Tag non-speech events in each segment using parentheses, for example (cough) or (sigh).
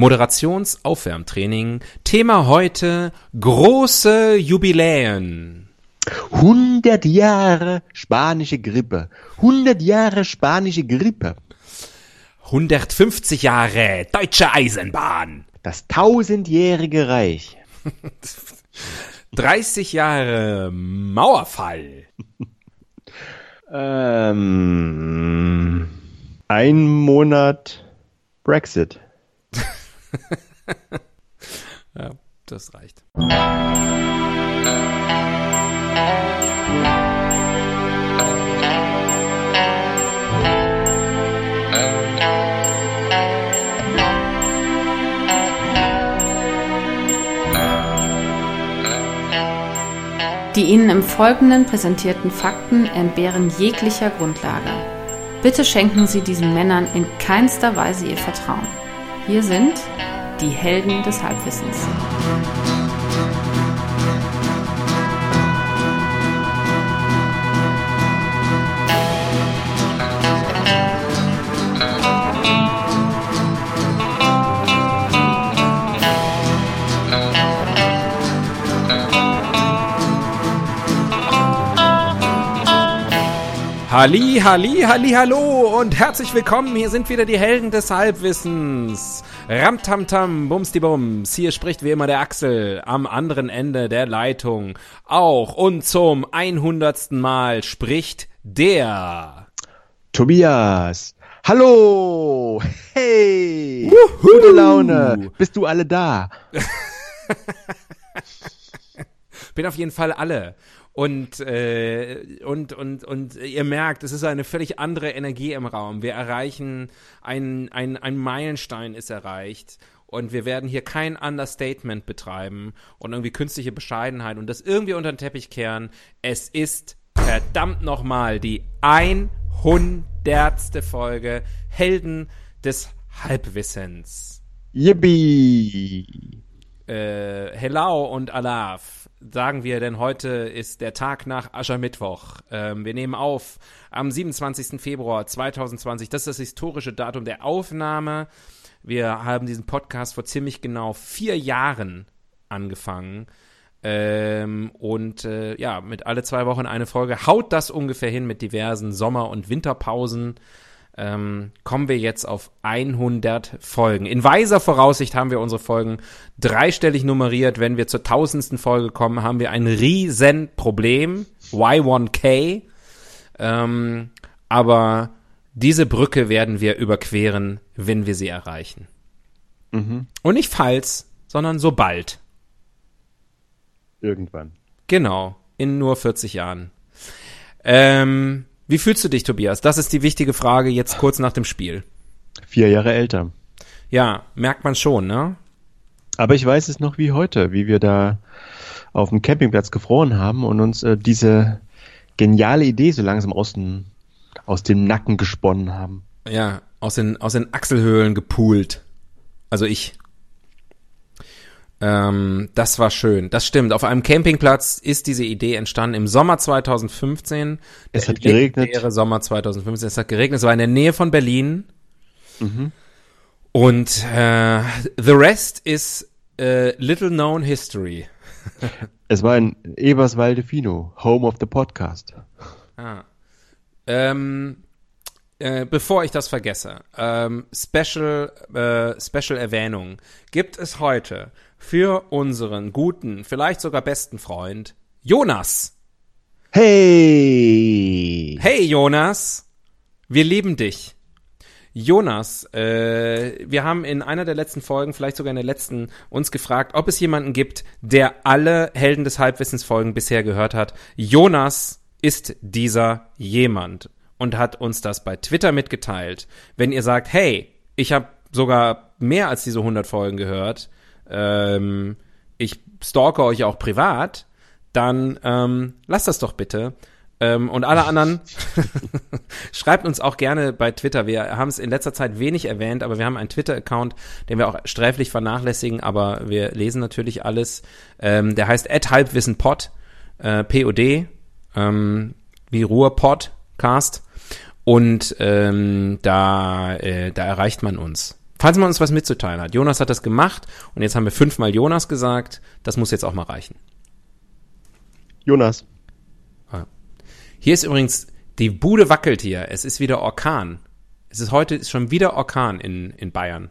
Moderationsaufwärmtraining. Thema heute große Jubiläen. 100 Jahre spanische Grippe. 100 Jahre spanische Grippe. 150 Jahre deutsche Eisenbahn. Das tausendjährige Reich. (laughs) 30 Jahre Mauerfall. ähm, ein Monat Brexit. (laughs) (laughs) ja, das reicht. Die Ihnen im Folgenden präsentierten Fakten entbehren jeglicher Grundlage. Bitte schenken Sie diesen Männern in keinster Weise Ihr Vertrauen. Hier sind die Helden des Halbwissens. Halli, Halli, Halli, Hallo und herzlich willkommen. Hier sind wieder die Helden des Halbwissens. Ramtamtam, Bumsdibums. Hier spricht wie immer der Axel am anderen Ende der Leitung. Auch und zum 100. Mal spricht der Tobias. Hallo! Hey! Wuhu. Gute Laune! Bist du alle da? (laughs) Bin auf jeden Fall alle. Und, äh, und, und, und ihr merkt, es ist eine völlig andere Energie im Raum. Wir erreichen, ein, ein, ein Meilenstein ist erreicht. Und wir werden hier kein Understatement betreiben und irgendwie künstliche Bescheidenheit und das irgendwie unter den Teppich kehren. Es ist verdammt nochmal die 100. Folge Helden des Halbwissens. Yippie! Äh, hello und Alaf sagen wir, denn heute ist der Tag nach Aschermittwoch. Ähm, wir nehmen auf am 27. Februar 2020. Das ist das historische Datum der Aufnahme. Wir haben diesen Podcast vor ziemlich genau vier Jahren angefangen. Ähm, und äh, ja, mit alle zwei Wochen eine Folge haut das ungefähr hin mit diversen Sommer- und Winterpausen ähm, kommen wir jetzt auf 100 Folgen. In weiser Voraussicht haben wir unsere Folgen dreistellig nummeriert. Wenn wir zur tausendsten Folge kommen, haben wir ein riesen Problem. Y1K. Ähm, aber diese Brücke werden wir überqueren, wenn wir sie erreichen. Mhm. Und nicht falls, sondern sobald. Irgendwann. Genau, in nur 40 Jahren. Ähm, wie fühlst du dich, Tobias? Das ist die wichtige Frage jetzt kurz nach dem Spiel. Vier Jahre älter. Ja, merkt man schon, ne? Aber ich weiß es noch wie heute, wie wir da auf dem Campingplatz gefroren haben und uns äh, diese geniale Idee so langsam aus dem, aus dem Nacken gesponnen haben. Ja, aus den, aus den Achselhöhlen gepoolt. Also ich. Ähm, das war schön. Das stimmt. Auf einem Campingplatz ist diese Idee entstanden im Sommer 2015. Es hat geregnet. Sommer 2015. Es hat geregnet. Es war in der Nähe von Berlin. Mhm. Und äh, the rest is äh, little known history. (laughs) Es war in Eberswalde-Fino, Home of the Podcast. Ah. Ähm, äh, bevor ich das vergesse, ähm, Special, äh, Special Erwähnung. Gibt es heute für unseren guten, vielleicht sogar besten Freund Jonas. Hey! Hey Jonas, wir lieben dich. Jonas, äh, wir haben in einer der letzten Folgen, vielleicht sogar in der letzten, uns gefragt, ob es jemanden gibt, der alle Helden des Halbwissens Folgen bisher gehört hat. Jonas ist dieser jemand und hat uns das bei Twitter mitgeteilt. Wenn ihr sagt, hey, ich habe sogar mehr als diese 100 Folgen gehört, ähm, ich stalke euch auch privat, dann ähm, lasst das doch bitte. Ähm, und alle anderen (laughs) (laughs) schreibt uns auch gerne bei Twitter. Wir haben es in letzter Zeit wenig erwähnt, aber wir haben einen Twitter-Account, den wir auch sträflich vernachlässigen, aber wir lesen natürlich alles. Ähm, der heißt halbwissenpod, äh, P-O-D, ähm, wie Ruhr-Podcast. Und ähm, da, äh, da erreicht man uns. Falls man uns was mitzuteilen hat. Jonas hat das gemacht und jetzt haben wir fünfmal Jonas gesagt. Das muss jetzt auch mal reichen. Jonas. Hier ist übrigens, die Bude wackelt hier. Es ist wieder Orkan. Es ist heute ist schon wieder Orkan in, in Bayern.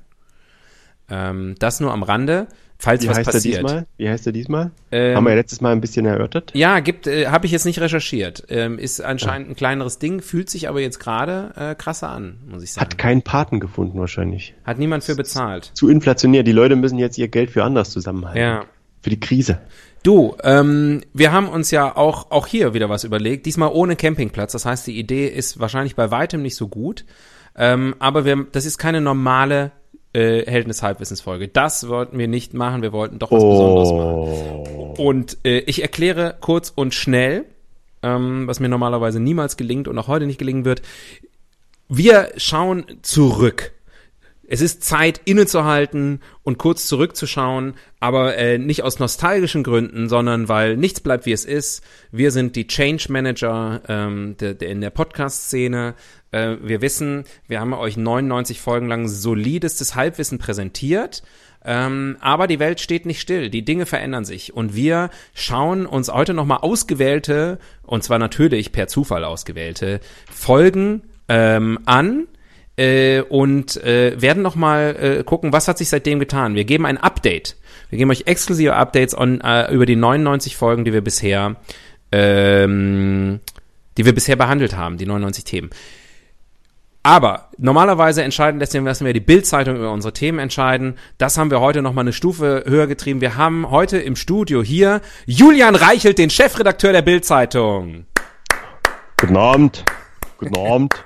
Ähm, das nur am Rande, falls Wie was heißt passiert. er diesmal? Wie heißt er diesmal? Ähm, Haben wir ja letztes Mal ein bisschen erörtert. Ja, gibt, äh, habe ich jetzt nicht recherchiert. Ähm, ist anscheinend ein kleineres Ding, fühlt sich aber jetzt gerade äh, krasser an, muss ich sagen. Hat keinen Paten gefunden wahrscheinlich. Hat niemand für bezahlt. Zu inflationär. Die Leute müssen jetzt ihr Geld für anders zusammenhalten. Ja. Für die Krise. Du, ähm, wir haben uns ja auch, auch hier wieder was überlegt, diesmal ohne Campingplatz. Das heißt, die Idee ist wahrscheinlich bei weitem nicht so gut. Ähm, aber wir, das ist keine normale äh, Helden des Halbwissens-Folge. Das wollten wir nicht machen, wir wollten doch was Besonderes machen. Oh. Und äh, ich erkläre kurz und schnell, ähm, was mir normalerweise niemals gelingt und auch heute nicht gelingen wird. Wir schauen zurück. Es ist Zeit, innezuhalten und kurz zurückzuschauen, aber äh, nicht aus nostalgischen Gründen, sondern weil nichts bleibt, wie es ist. Wir sind die Change Manager ähm, der, der in der Podcast-Szene. Äh, wir wissen, wir haben euch 99 Folgen lang solidestes Halbwissen präsentiert. Ähm, aber die Welt steht nicht still, die Dinge verändern sich und wir schauen uns heute nochmal ausgewählte, und zwar natürlich per Zufall ausgewählte, Folgen ähm, an, äh, und äh, werden noch mal äh, gucken, was hat sich seitdem getan. Wir geben ein Update. Wir geben euch exklusive Updates on, äh, über die 99 Folgen, die wir bisher, ähm, die wir bisher behandelt haben, die 99 Themen. Aber normalerweise entscheiden, deswegen lassen wir die Bildzeitung über unsere Themen entscheiden. Das haben wir heute noch mal eine Stufe höher getrieben. Wir haben heute im Studio hier Julian Reichelt, den Chefredakteur der Bildzeitung. Guten Abend. Guten Abend.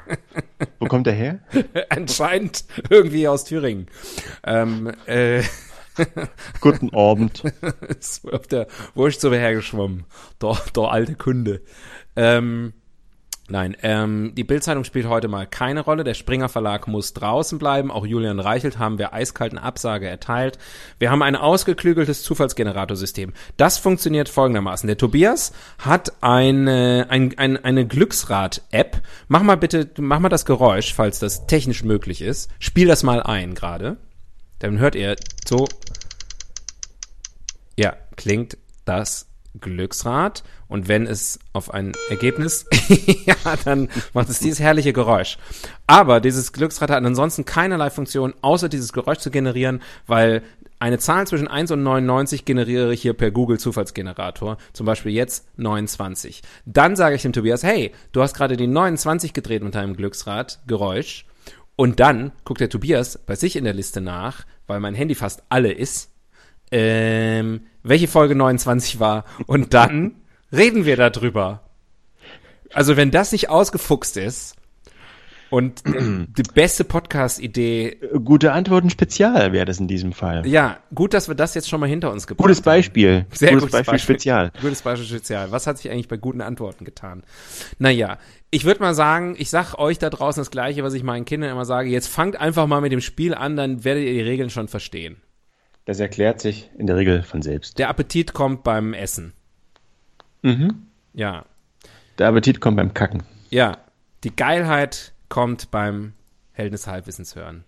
Wo kommt der her? (laughs) Anscheinend irgendwie aus Thüringen. Ähm, äh, (laughs) Guten Abend. ist auf der Wurst hergeschwommen. Der, der alte Kunde. Ähm, nein, ähm, die Bildzeitung spielt heute mal keine Rolle. Der Springer Verlag muss draußen bleiben. Auch Julian Reichelt haben wir eiskalten Absage erteilt. Wir haben ein ausgeklügeltes Zufallsgeneratorsystem. Das funktioniert folgendermaßen. Der Tobias hat eine, ein, ein, eine Glücksrad-App. Mach mal bitte, mach mal das Geräusch, falls das technisch möglich ist. Spiel das mal ein gerade. Dann hört ihr so. Ja, klingt das Glücksrad. Und wenn es auf ein Ergebnis, (laughs) ja, dann macht es dieses herrliche Geräusch. Aber dieses Glücksrad hat ansonsten keinerlei Funktion, außer dieses Geräusch zu generieren, weil eine Zahl zwischen 1 und 99 generiere ich hier per Google Zufallsgenerator. Zum Beispiel jetzt 29. Dann sage ich dem Tobias, hey, du hast gerade die 29 gedreht mit deinem Glücksrad, Geräusch. Und dann guckt der Tobias bei sich in der Liste nach, weil mein Handy fast alle ist, ähm, welche Folge 29 war. Und dann reden wir darüber. Also wenn das nicht ausgefuchst ist und die beste Podcast-Idee, Gute Antworten Spezial wäre das in diesem Fall. ja, gut, dass wir das jetzt schon mal hinter uns gebracht Gutes haben. Beispiel. Sehr gutes gutes Beispiel, Beispiel. Spezial. Gutes Beispiel Spezial. Was hat sich eigentlich bei guten Antworten getan? Naja, ich würde mal sagen, ich sag euch da draußen das Gleiche, was ich meinen Kindern immer sage. Jetzt fangt einfach mal mit dem Spiel an, dann werdet ihr die Regeln schon verstehen. Das erklärt sich in der Regel von selbst. Der Appetit kommt beim Essen. Mhm. Ja, Der Appetit kommt beim Kacken. ja. Die Geilheit kommt beim Helden des Halbwissens hören.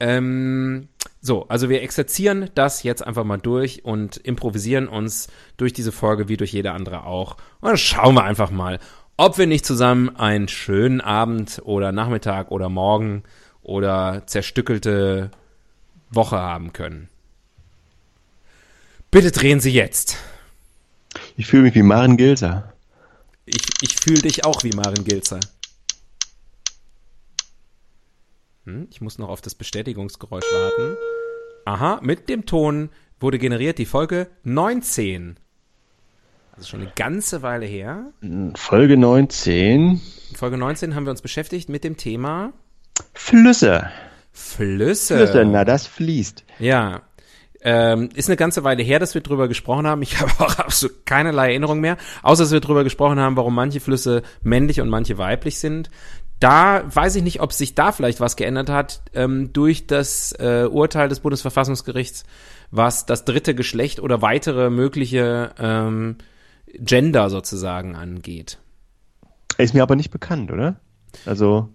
Ähm, so, also wir exerzieren das jetzt einfach mal durch und improvisieren uns durch diese Folge wie durch jede andere auch. Und dann schauen wir einfach mal, ob wir nicht zusammen einen schönen Abend oder Nachmittag oder Morgen oder zerstückelte Woche haben können. Bitte drehen Sie jetzt. Ich fühle mich wie Maren Gilser. Ich, ich fühle dich auch wie Maren Gilzer. Hm, ich muss noch auf das Bestätigungsgeräusch warten. Aha, mit dem Ton wurde generiert die Folge 19. Also schon eine ganze Weile her. Folge 19. In Folge 19 haben wir uns beschäftigt mit dem Thema Flüsse. Flüsse. Flüsse, na das fließt. Ja. Ähm, ist eine ganze Weile her, dass wir drüber gesprochen haben. Ich (laughs) habe auch absolut keinerlei Erinnerung mehr, außer dass wir drüber gesprochen haben, warum manche Flüsse männlich und manche weiblich sind. Da weiß ich nicht, ob sich da vielleicht was geändert hat ähm, durch das äh, Urteil des Bundesverfassungsgerichts, was das dritte Geschlecht oder weitere mögliche ähm, Gender sozusagen angeht. Ist mir aber nicht bekannt, oder? Also,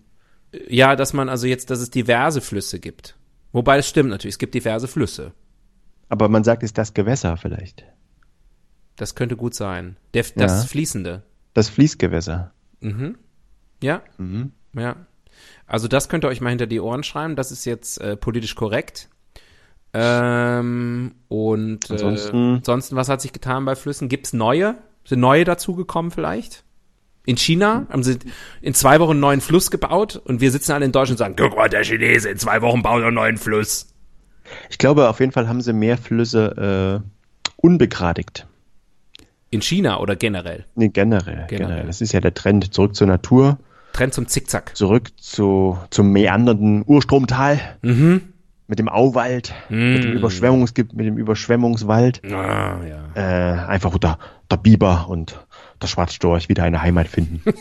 Ja, dass man also jetzt, dass es diverse Flüsse gibt. Wobei es stimmt natürlich, es gibt diverse Flüsse. Aber man sagt, ist das Gewässer vielleicht. Das könnte gut sein. Der, das Ja. Fließende. Das Fließgewässer. Mhm. Ja, Mhm. ja. Also das könnt ihr euch mal hinter die Ohren schreiben. Das ist jetzt äh, politisch korrekt. Ähm, und Ansonsten- äh, ansonsten, was hat sich getan bei Flüssen? Gibt's neue? Sind neue dazugekommen vielleicht? In China haben sie in zwei Wochen einen neuen Fluss gebaut und wir sitzen alle in Deutschland und sagen, guck mal, der Chinese in zwei Wochen baut einen neuen Fluss. Ich glaube, auf jeden Fall haben sie mehr Flüsse äh, unbegradigt. In China oder generell? Nee, generell, Generell. generell. Das ist ja der Trend. Zurück zur Natur, Trend zum Zickzack. zurück zu, zum meandernden Urstromtal Mhm. mit dem Auwald, mit, dem Überschwemmungs mit dem Überschwemmungswald. Ah, ja. Äh, einfach wo der, der Biber und der Schwarzstorch wieder eine Heimat finden. (laughs)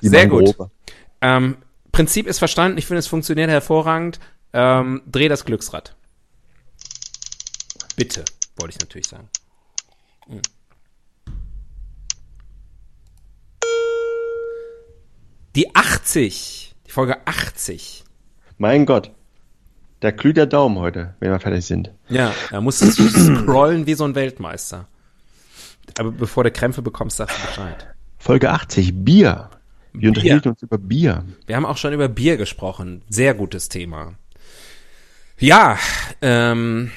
Sehr gut. Mangrove. Ähm, Prinzip ist verstanden. Ich finde, es funktioniert hervorragend. Ähm, dreh das Glücksrad. Bitte, wollte ich natürlich sagen. Hm. Die 80. Die Folge 80. Mein Gott. Da glüht der Daumen heute, wenn wir fertig sind. Ja, da musst du (clears throat) scrollen wie so ein Weltmeister. Aber bevor du Krämpfe bekommst, sagst du Bescheid. Folge 80, Bier. Wir unterhielten uns über Bier. Wir haben auch schon über Bier gesprochen. Sehr gutes Thema. Ja, ähm,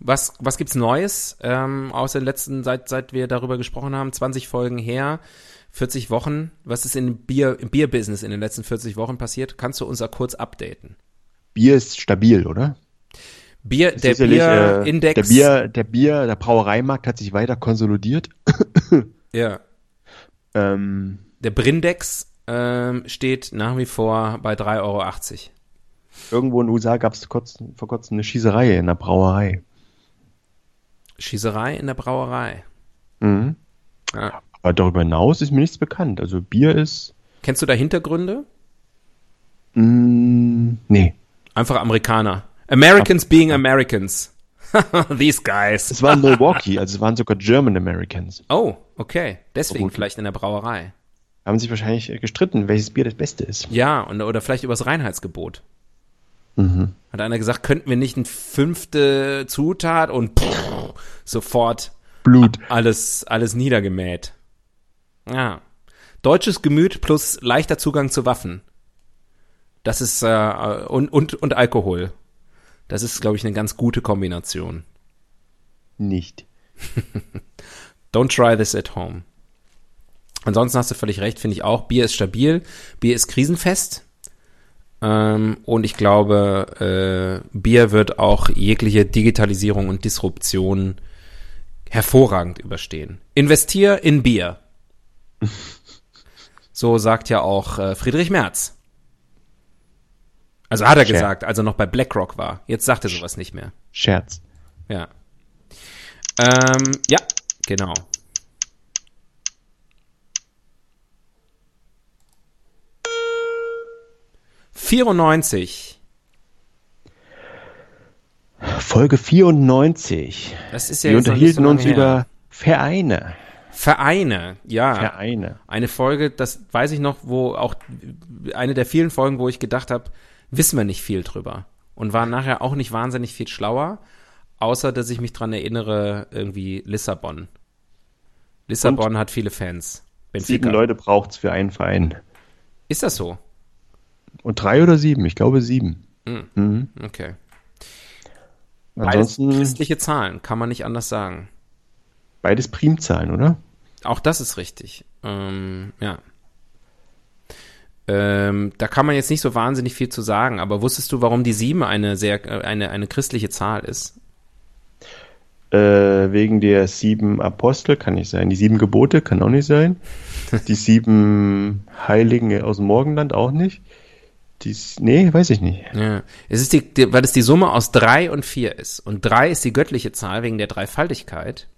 was, was gibt's Neues ähm, aus den letzten, seit, seit wir darüber gesprochen haben? 20 Folgen her, 40 Wochen. Was ist im Bier, im Bierbusiness in den letzten 40 Wochen passiert? Kannst du uns da kurz updaten? Bier ist stabil, oder? Bier, der äh, Bierindex. Der Bier, der Bier, der Brauereimarkt hat sich weiter konsolidiert. Ja. Ähm, Der Brindex ähm, steht nach wie vor bei 3,80 Euro. irgendwo in den USA gab es vor kurzem eine Schießerei in der Brauerei. Schießerei in der Brauerei. Mhm. Ja. Aber darüber hinaus ist mir nichts bekannt. Also Bier ist, Kennst du da Hintergründe? mh, nee. Einfach Amerikaner. Americans being Americans. (laughs) These guys. Es war in (laughs) Milwaukee, also es waren sogar German Americans. Oh, okay. Deswegen Gut. vielleicht in der Brauerei. Haben sich wahrscheinlich äh, gestritten, welches Bier das Beste ist. Ja, und, oder vielleicht übers Reinheitsgebot. Mhm. Hat einer gesagt, könnten wir nicht eine fünfte Zutat und pff, sofort Blut. alles, alles niedergemäht. Ja. Deutsches Gemüt plus leichter Zugang zu Waffen. Das ist, äh, und, und, und Alkohol. Das ist, glaube ich, eine ganz gute Kombination. Nicht. (laughs) Don't try this at home. Ansonsten hast du völlig recht, finde ich auch. Bier ist stabil, Bier ist krisenfest. Ähm, und ich glaube, äh, Bier wird auch jegliche Digitalisierung und Disruption hervorragend überstehen. Investier in Bier. (laughs) So sagt ja auch äh, Friedrich Merz. Also hat er Scherz. gesagt, als er noch bei BlackRock war. Jetzt sagt er sowas nicht mehr. Scherz. Ja. Ähm, ja, genau. Vierundneunzig. Folge 94. Das ist ja Wir so unterhielten lange uns her. über Vereine. Vereine. Ja. Vereine. Eine Folge, das weiß ich noch, wo auch eine der vielen Folgen, wo ich gedacht habe, wissen wir nicht viel drüber. Und war nachher auch nicht wahnsinnig viel schlauer, außer dass ich mich dran erinnere, irgendwie Lissabon. Lissabon hat viele Fans. Sieben Leute braucht's für einen Verein. Ist das so? Und drei oder sieben? Ich glaube sieben. Mhm. Mhm. Okay. Beides Ansonsten christliche Zahlen, kann man nicht anders sagen. beides Primzahlen, oder? Auch das ist richtig. Ähm, ja. Ähm, da kann man jetzt nicht so wahnsinnig viel zu sagen, aber wusstest du, warum die sieben eine sehr äh, eine, eine christliche Zahl ist? Äh, wegen der sieben Apostel kann nicht sein. Die sieben Gebote kann auch nicht sein. (laughs) Die sieben Heiligen aus dem Morgenland auch nicht. Dies, nee, weiß ich nicht. Ja. Es ist die, die, weil es die Summe aus drei und vier ist. Und drei ist die göttliche Zahl wegen der Dreifaltigkeit.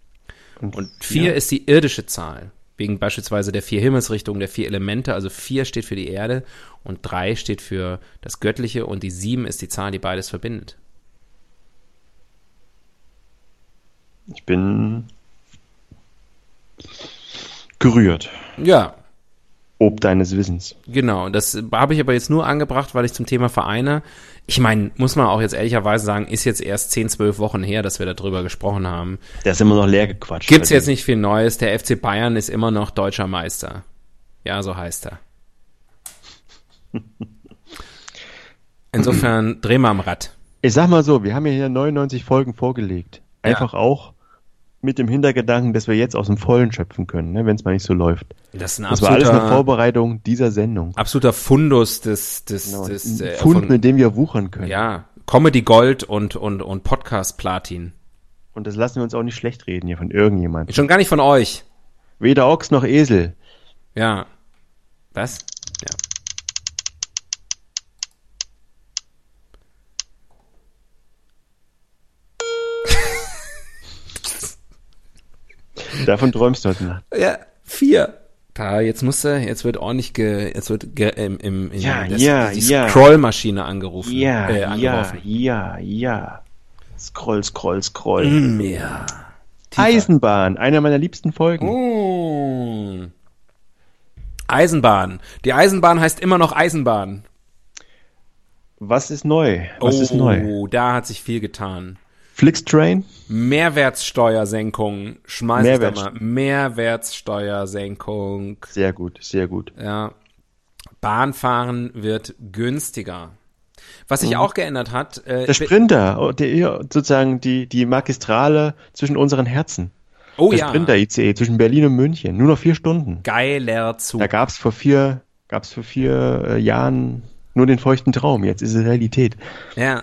Und vier ist die irdische Zahl. Wegen beispielsweise der vier Himmelsrichtungen, der vier Elemente. Also vier steht für die Erde und drei steht für das Göttliche und die sieben ist die Zahl, die beides verbindet. Ich bin gerührt. Ja. Ob deines Wissens. Genau, das habe ich aber jetzt nur angebracht, weil ich zum Thema Vereine, ich meine, muss man auch jetzt ehrlicherweise sagen, ist jetzt erst 10, 12 Wochen her, dass wir darüber gesprochen haben. Der ist immer noch leer gequatscht. Gibt's jetzt nicht viel Neues, der FC Bayern ist immer noch deutscher Meister. Ja, so heißt er. (laughs) Insofern dreh mal am Rad. Ich sag mal so, wir haben ja hier 99 Folgen vorgelegt. Einfach auch mit dem Hintergedanken, dass wir jetzt aus dem Vollen schöpfen können, ne, wenn es mal nicht so läuft. Das ist ein Das war alles eine Vorbereitung dieser Sendung. absoluter Fundus des, des, Genau, des äh, Fund, von, mit dem wir wuchern können. ja, Comedy Gold und, und, und Podcast Platin. Und das lassen wir uns auch nicht schlecht reden hier von irgendjemandem. Schon gar nicht von euch. Weder Ochs noch Esel. Ja. Was? Ja. Davon träumst du heute Nacht. Ja, vier. Da, jetzt muss er, jetzt wird ordentlich ge, jetzt wird ge, im, im, in Ja, das, ja, die ja. Scrollmaschine angerufen. Ja, äh, ja, angeworfen. ja, ja. Scroll, scroll, scroll. Mm, ja. Tiefer. Eisenbahn, einer meiner liebsten Folgen. Mm. Eisenbahn. Die Eisenbahn heißt immer noch Eisenbahn. Was ist neu? Was oh, ist neu? da hat sich viel getan. Flixtrain? Mehrwertsteuersenkung. Schmeiß ich da mal. Mehrwertsteuersenkung. Sehr gut, sehr gut. Ja. Bahnfahren wird günstiger. Was sich auch geändert hat, äh, Mhm. Der Sprinter, oh, der, sozusagen die, die Magistrale zwischen unseren Herzen. oh Der ja, Sprinter-ICE zwischen Berlin und München. Nur noch vier Stunden. geiler Zug. Da gab's vor vier, gab's vor vier äh, Jahren nur den feuchten Traum. Jetzt ist es Realität. Ja,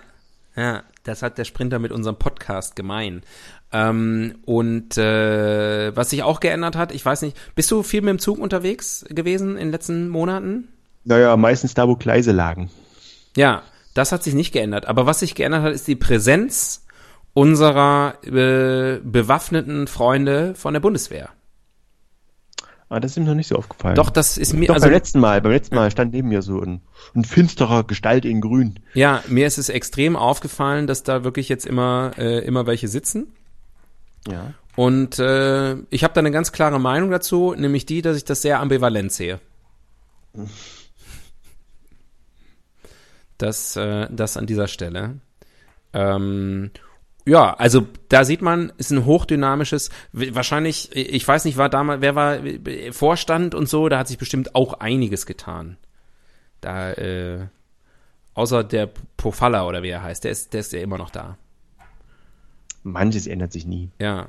ja, das hat der Sprinter mit unserem Podcast gemein. Ähm, und äh, was sich auch geändert hat, ich weiß nicht, bist du viel mit dem Zug unterwegs gewesen in den letzten Monaten? Naja, meistens da, wo Gleise lagen. Ja, das hat sich nicht geändert. Aber was sich geändert hat, ist die Präsenz unserer äh, bewaffneten Freunde von der Bundeswehr. Aber das ist ihm noch nicht so aufgefallen. Doch, das ist mir, Doch, also beim letzten Mal, beim letzten Mal stand neben mir so ein, ein finsterer Gestalt in grün. ja, mir ist es extrem aufgefallen, dass da wirklich jetzt immer, äh, immer welche sitzen. Ja. Und äh, ich habe da eine ganz klare Meinung dazu, nämlich die, dass ich das sehr ambivalent sehe. Das, äh, das an dieser Stelle. Ähm, ja, also da sieht man, ist ein hochdynamisches, wahrscheinlich, ich weiß nicht, war damals, wer war äh, Vorstand und so, da hat sich bestimmt auch einiges getan. Da, äh, außer der Pofalla oder wie er heißt, der ist, der ist ja immer noch da. Manches ändert sich nie. Ja.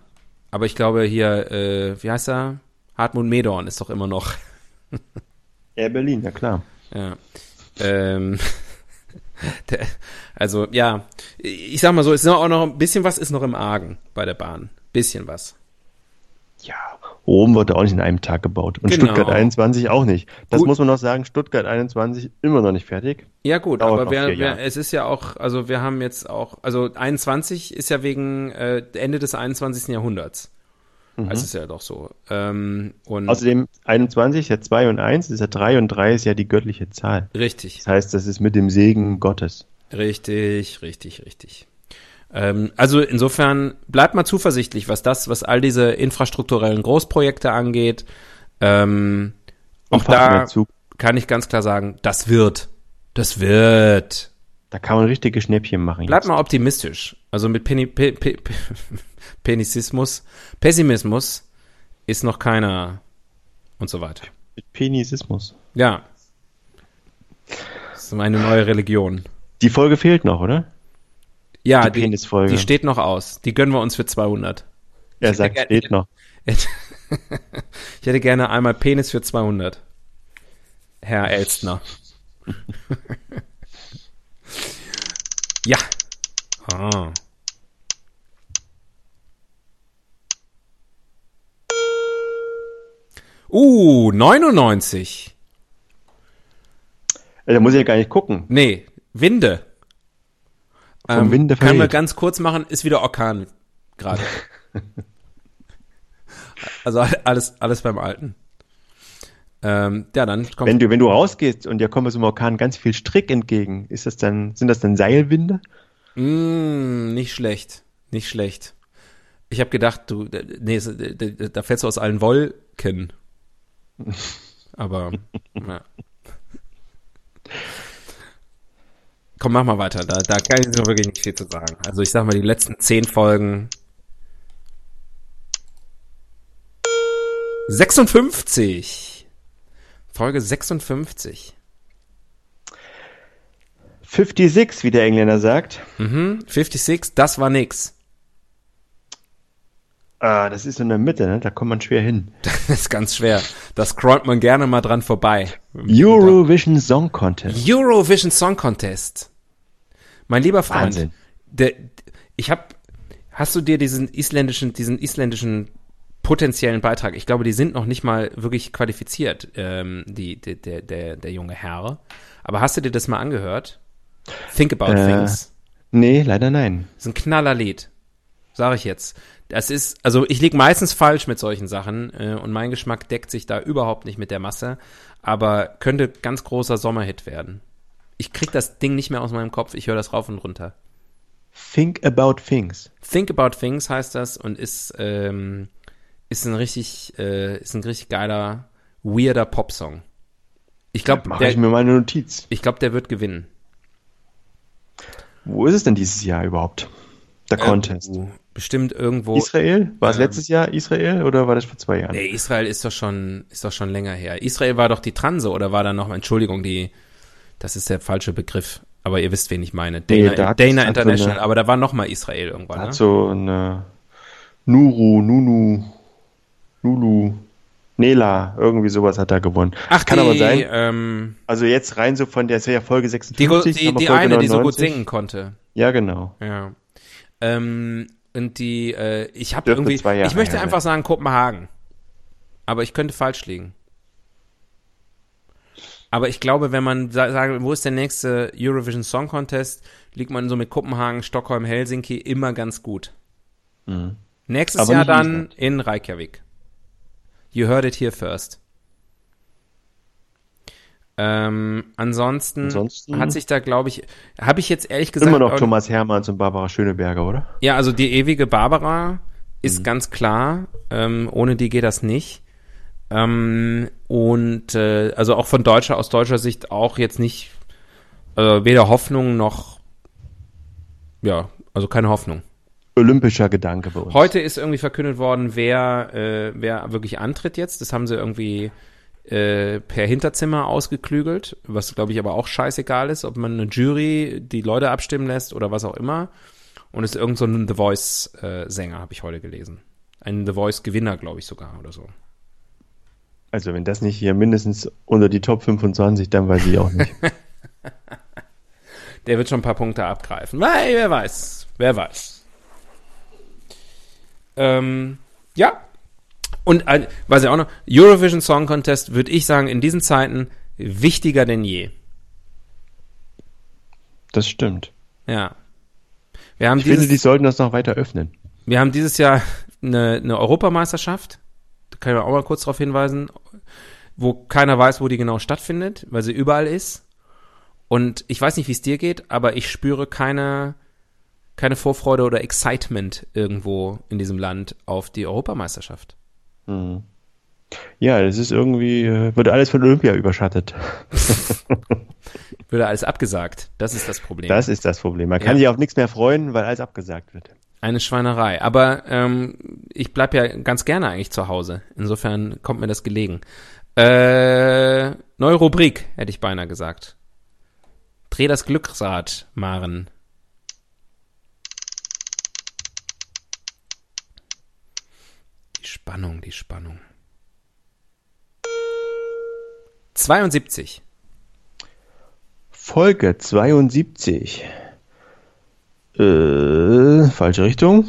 Aber ich glaube hier, äh, wie heißt er? Hartmut Medorn ist doch immer noch. (laughs) Ja, Berlin, ja klar. Ja. Ähm, (laughs) der, also ja, ich sag mal so, es ist auch noch ein bisschen was ist noch im Argen bei der Bahn. Bisschen was. Ja, Rom wurde auch nicht in einem Tag gebaut. Und Genau. Stuttgart 21 auch nicht. Das Gut. muss man noch sagen, Stuttgart 21 immer noch nicht fertig. Ja gut, Dauert aber wer, wer, es ist ja auch, also wir haben jetzt auch, also 21 ist ja wegen äh, Ende des 21. Jahrhunderts. Mhm. Das ist ja doch so. Ähm, Außerdem 21 ist ja 2 und 1, ist ja 3 und 3 ist ja die göttliche Zahl. richtig. Das heißt, das ist mit dem Segen Gottes. Richtig, richtig, richtig. Ähm, also insofern bleibt mal zuversichtlich, was das, was all diese infrastrukturellen Großprojekte angeht. Ähm, auch da kann ich ganz klar sagen, das wird. Das wird. Da kann man richtige Schnäppchen machen. Bleib jetzt. mal optimistisch. Also mit Penny, Pe, Pe, Pe, (laughs) Penisismus, Pessimismus ist noch keiner und so weiter. Mit Penisismus. Ja. Das ist meine neue Religion. Die Folge fehlt noch, oder? Ja, Die Penisfolge. die steht noch aus. Die gönnen wir uns für 200. Er hätte sagt, steht noch. (laughs) Ich hätte gerne einmal Penis für 200. Herr Elstner. (laughs) ja. Ah. Uh, 99. Äh, Da muss ich ja gar nicht gucken. Nee, Winde. Vom Winde Können wir ganz kurz machen, ist wieder Orkan gerade. (laughs) also alles, alles beim Alten. Ähm, ja, dann kommt. Wenn du, wenn du rausgehst und dir kommt aus dem Orkan ganz viel Strick entgegen, ist das dann, sind das dann Seilwinde? Mm, nicht schlecht, nicht schlecht. Ich habe gedacht, du, nee, da, da fällst du aus allen Wolken. Aber Ja. Komm, mach mal weiter. Da, da kann ich noch wirklich nicht viel zu sagen. Also ich sag mal, die letzten zehn Folgen. 56. Folge 56. 56, wie der Engländer sagt. Mhm. 56, das war nix. Ah, das ist in der Mitte, ne? Da kommt man schwer hin. (laughs) Das ist ganz schwer. Da scrollt man gerne mal dran vorbei. Eurovision Song Contest. Eurovision Song Contest. Mein lieber Freund, Wahnsinn. der, ich habe, hast du dir diesen isländischen, diesen isländischen potenziellen Beitrag, ich glaube, die sind noch nicht mal wirklich qualifiziert, ähm, die, die, der, der, der junge Herr. Aber hast du dir das mal angehört? Think About Äh. Things. Nee, leider nein. Das ist ein knaller Lied. Sage ich jetzt. Das ist, also ich lieg meistens falsch mit solchen Sachen äh, und mein Geschmack deckt sich da überhaupt nicht mit der Masse, aber könnte ganz großer Sommerhit werden. Ich krieg das Ding nicht mehr aus meinem Kopf, ich höre das rauf und runter. Think About Things. Think About Things heißt das und ist, ähm, ist ein richtig, äh, ist ein richtig geiler, weirder Popsong. Ich glaube, Mache ich mir mal eine Notiz. ich glaube, der wird gewinnen. Wo ist es denn dieses Jahr überhaupt? Der Contest. Äh, bestimmt irgendwo. Israel? War es Ähm, letztes Jahr Israel oder war das vor zwei Jahren? Nee, Israel ist doch schon, ist doch schon länger her. Israel war doch die Transe oder war da noch, Entschuldigung, die, das ist der falsche Begriff. Aber ihr wisst, wen ich meine. Dana, Nee, da Dana so International, eine- aber da war noch mal Israel irgendwann, Hat ne? so eine Nuru, Nunu, Nulu, Nela, irgendwie sowas hat er gewonnen. Ach, Kann die, aber sein. Ähm, Also jetzt rein so von der ja Folge die, 56. die, die Folge eine, die so gut 99. singen konnte. Ja, genau. Ja. Ähm, und die, äh, ich habe irgendwie, ich möchte einfach sagen Kopenhagen. Aber ich könnte falsch liegen. Aber ich glaube, wenn man sa sagt, wo ist der nächste Eurovision Song Contest, liegt man so mit Kopenhagen, Stockholm, Helsinki immer ganz gut. Mhm. Nächstes Aber Jahr dann in Reykjavik. You heard it here first. Ähm, ansonsten, Ansonsten- hat sich da, glaube ich, habe ich jetzt ehrlich gesagt Immer noch Thomas Hermanns und Barbara Schöneberger, oder? ja, also die ewige Barbara ist Mhm. ganz klar. Ähm, ohne die geht das nicht. Ähm, und äh, also auch von deutscher, aus deutscher Sicht auch jetzt nicht äh, weder Hoffnung noch ja, also keine Hoffnung. Olympischer Gedanke bei uns. Heute ist irgendwie verkündet worden, wer, äh, wer wirklich antritt jetzt. Das haben sie irgendwie äh, per Hinterzimmer ausgeklügelt, was glaube ich aber auch scheißegal ist, ob man eine Jury die Leute abstimmen lässt oder was auch immer. Und es ist irgend so ein The Voice-Sänger, habe ich heute gelesen. Ein The Voice-Gewinner, glaube ich sogar oder so. Also wenn das nicht hier mindestens unter die Top 25, dann weiß ich auch nicht. (laughs) Der wird schon ein paar Punkte abgreifen. Weil, wer weiß. Wer weiß. Ähm, ja. Und äh, was ja auch noch, Eurovision Song Contest, würde ich sagen, in diesen Zeiten wichtiger denn je. Das stimmt. Ja. Wir haben, Ich finde, die dieses, sollten das noch weiter öffnen. wir haben dieses Jahr eine, eine Europameisterschaft. Da kann ich auch mal kurz darauf hinweisen, wo keiner weiß, wo die genau stattfindet, weil sie überall ist. Und ich weiß nicht, wie es dir geht, aber ich spüre keine, keine Vorfreude oder Excitement irgendwo in diesem Land auf die Europameisterschaft. Mhm. Ja, das ist irgendwie, äh, wird alles von Olympia überschattet. (laughs) Würde alles abgesagt. Das ist das Problem. Das ist das Problem. Man kann Ja. sich auf nichts mehr freuen, weil alles abgesagt wird. Eine Schweinerei. Aber ähm, ich bleib ja ganz gerne eigentlich zu Hause. Insofern kommt mir das gelegen. Äh, neue Rubrik, hätte ich beinahe gesagt. Dreh das Glücksrad, Maren. Spannung, die Spannung. 72. Folge 72. Äh, falsche Richtung. (laughs)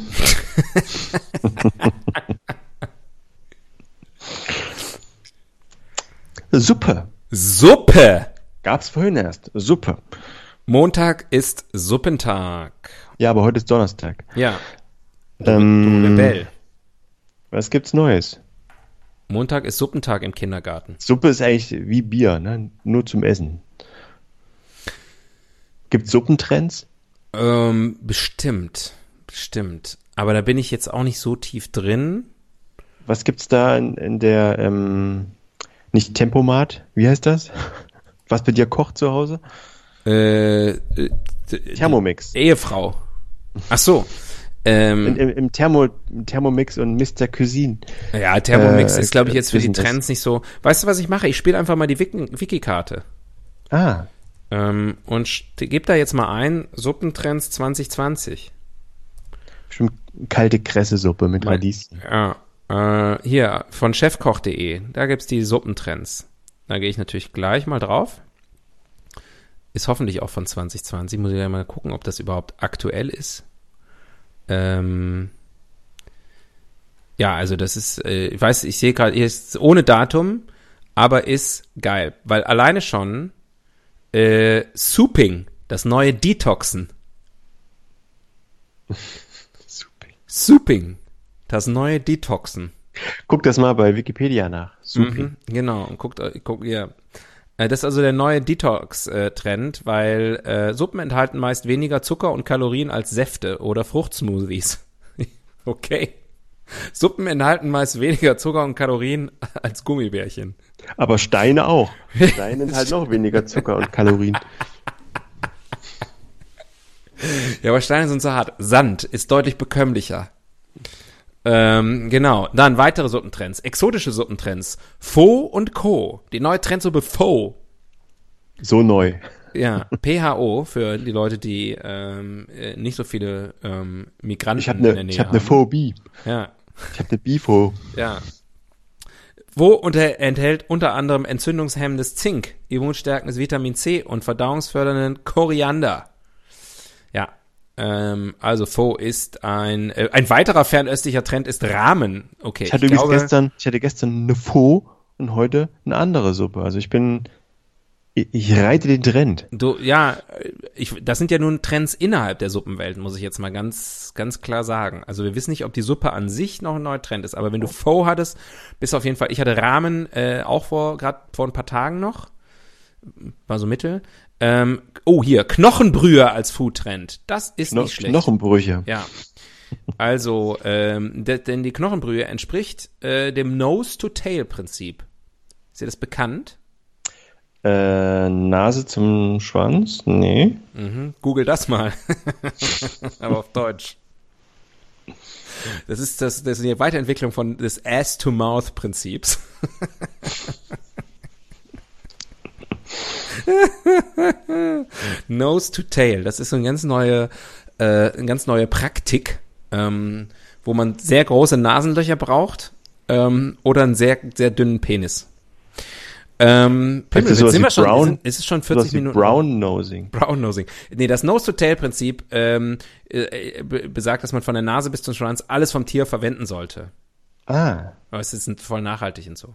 Suppe. Suppe. Gab's vorhin erst. Suppe. Montag ist Suppentag. Ja, aber heute ist Donnerstag. Ja. Ähm, Du Rebell. Was gibt's Neues? Montag ist Suppentag im Kindergarten. Suppe ist eigentlich wie Bier, ne? Nur zum Essen. Gibt's Suppentrends? Ähm, bestimmt. Bestimmt. Aber da bin ich jetzt auch nicht so tief drin. Was gibt's da in, in der ähm, Nicht Tempomat, wie heißt das? (laughs) Was bei dir kocht zu Hause? Äh, äh, Thermomix. Ehefrau. Ach so. Ähm, Im, im, im, Thermo, Thermomix und Mr. Cuisine. ja, Thermomix Äh, ist, glaube ich, jetzt für die. Trends nicht so. Weißt du, was ich mache? Ich spiele einfach mal die Wiki- Wiki-Karte. Ah, Ähm, und gib da jetzt mal ein, Suppentrends 2020. bestimmt kalte Kressesuppe mit Radieschen. Ja, äh, hier, von chefkoch.de, da gibt's die Suppentrends. Da gehe ich natürlich gleich mal drauf. Ist hoffentlich auch von 2020. Muss ich ja mal gucken, ob das überhaupt aktuell ist. Ähm, ja, also das ist, äh, ich weiß, ich sehe gerade, ist ohne Datum, aber ist geil. Weil alleine schon äh, Souping, das neue Detoxen. (laughs) Super. Souping, das neue Detoxen. Guck das mal bei Wikipedia nach. Super. Mhm, genau, und guckt, äh, guckt ihr. Äh, Das ist also der neue Detox-Trend, weil äh, Suppen enthalten meist weniger Zucker und Kalorien als Säfte oder Fruchtsmoothies. (laughs) okay. Suppen enthalten meist weniger Zucker und Kalorien (laughs) als Gummibärchen. Aber Steine auch. (laughs) Steine enthalten noch weniger Zucker und Kalorien. Ja, aber Steine sind so hart. Sand ist deutlich bekömmlicher. Ähm, genau. Dann weitere Suppentrends. Exotische Suppentrends. Pho und Co. Die neue Trendsuppe Pho. So neu. Ja, PHO für die Leute, die ähm, äh, nicht so viele ähm, Migranten Ich habe in der Nähe ich hab ne haben. Phobie. Ja, Ich habe eine Bifo. ja. Wo unter, enthält unter anderem entzündungshemmendes Zink, immunstärkendes Vitamin C und verdauungsfördernden Koriander. Ähm, also Pho ist ein äh, ein weiterer fernöstlicher Trend ist Ramen. Okay, Ich hatte ich glaube, gestern, ich hatte gestern eine Pho und heute eine andere Suppe. Also ich bin, ich, ich reite den Trend. Du, ja, ich, das sind ja nun Trends innerhalb der Suppenwelt, muss ich jetzt mal ganz, ganz klar sagen. Also wir wissen nicht, ob die Suppe an sich noch ein neuer Trend ist, aber wenn du Pho hattest, bist auf jeden Fall, ich hatte Ramen äh, auch vor, gerade vor ein paar Tagen noch, war so mittel. Ähm, oh, hier, Knochenbrühe als Foodtrend. Das ist Kno nicht schlecht. Knochenbrüche. Ja. Also, ähm, de, denn die Knochenbrühe entspricht äh, dem Nose-to-Tail-Prinzip. Ist dir das bekannt? Äh, Nase zum Schwanz? Nee. Mhm. Google das mal. (laughs) Aber auf Deutsch. Das ist das, das ist die Weiterentwicklung von des Ass-to-Mouth-Prinzips. (laughs) (laughs) Nose to Tail. Das ist so eine ganz neue, äh, eine ganz neue Praktik, ähm, wo man sehr große Nasenlöcher braucht ähm, oder einen sehr, sehr dünnen Penis. Ähm, Pimmel, sowas sind wir schon, Brown- sind, ist es schon Sowas 40 wie Minuten? Brown Nosing. Brown Nosing. Nee, das Nose-to-Tail-Prinzip ähm, äh, be- besagt, dass man von der Nase bis zum Schwanz alles vom Tier verwenden sollte. Ah. Aber es ist voll nachhaltig und so.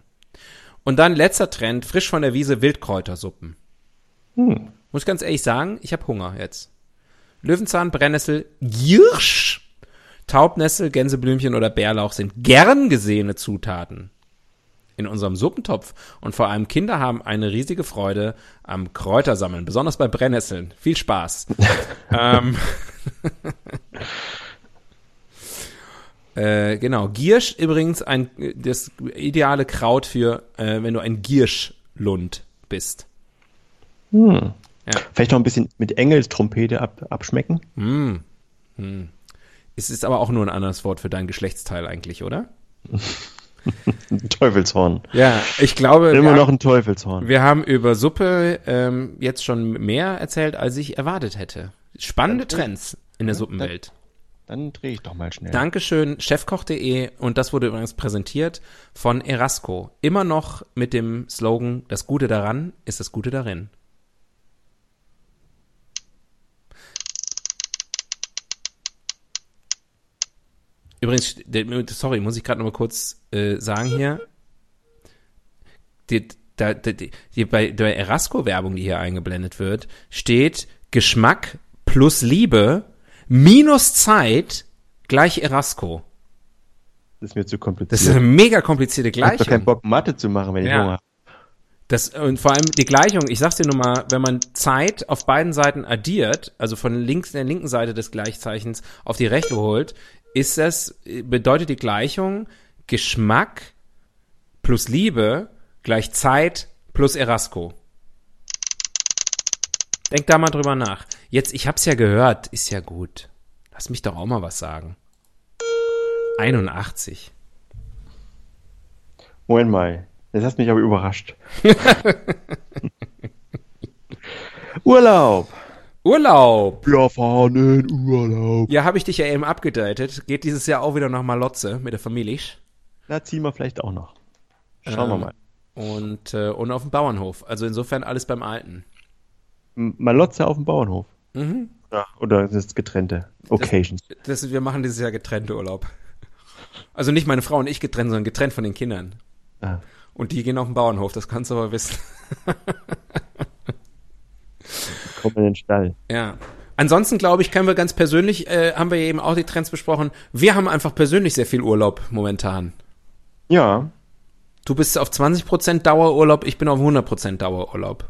Und dann letzter Trend, frisch von der Wiese Wildkräutersuppen. Hm. Muss ich ganz ehrlich sagen, ich habe Hunger jetzt. Löwenzahn, Brennnessel, Giersch, Taubnessel, Gänseblümchen oder Bärlauch sind gern gesehene Zutaten in unserem Suppentopf. Und vor allem Kinder haben eine riesige Freude am Kräutersammeln, besonders bei Brennnesseln. Viel Spaß. (laughs) ähm, (laughs) äh, genau, Giersch übrigens ein das ideale Kraut für, äh, wenn du ein Gierschlund bist. Hm. Ja. Vielleicht noch ein bisschen mit Engelstrompete ab, abschmecken. Hm. Hm. Es ist aber auch nur ein anderes Wort für dein Geschlechtsteil eigentlich, oder? Ein (laughs) Teufelshorn. Ja, ich glaube, Immer wir, noch ein Teufelshorn. wir haben über Suppe ähm, jetzt schon mehr erzählt, als ich erwartet hätte. Spannende Trends in der Suppenwelt. Dann drehe ich doch mal schnell. Dankeschön, chefkoch.de und das wurde übrigens präsentiert von Erasco. Immer noch mit dem Slogan, das Gute daran ist das Gute darin. Übrigens, sorry, muss ich gerade noch mal kurz äh, sagen hier. Die, da, die, die, bei der Erasco-Werbung, die hier eingeblendet wird, steht Geschmack plus Liebe minus Zeit gleich Erasco. Das ist mir zu kompliziert. Das ist eine mega komplizierte ich hab doch keinen Gleichung. Bock, Mathe zu machen, wenn ich Ja. Hunger habe. Das, und vor allem die Gleichung, ich sag's dir nur mal, wenn man Zeit auf beiden Seiten addiert, also von links der linken Seite des Gleichzeichens auf die rechte holt, ist das, bedeutet die Gleichung Geschmack plus Liebe gleich Zeit plus Erasco. Denk da mal drüber nach. Jetzt, ich hab's ja gehört, ist ja gut. Lass mich doch auch mal was sagen. 81. Moment mal. Das hast mich aber überrascht. (laughs) Urlaub. Urlaub. Wir fahren in Urlaub. Ja, habe ich dich ja eben abgedatet. Geht dieses Jahr auch wieder nach Malotze mit der Familie. Da ziehen wir vielleicht auch noch. Schauen wir Ähm, mal. Und, äh, und auf dem Bauernhof. Also insofern alles beim Alten. Malotze auf dem Bauernhof. Mhm. Ja, oder das ist getrennte Occasions. Das, wir machen dieses Jahr getrennte Urlaub. Also nicht meine Frau und ich getrennt, sondern getrennt von den Kindern. Ah. Und die gehen auf den Bauernhof, das kannst du aber wissen. Kommt in den Stall. Ja. Ansonsten glaube ich, können wir ganz persönlich, äh, haben wir ja eben auch die Trends besprochen. Wir haben einfach persönlich sehr viel Urlaub momentan. Ja, Du bist auf 20% Dauerurlaub, ich bin auf 100% Dauerurlaub.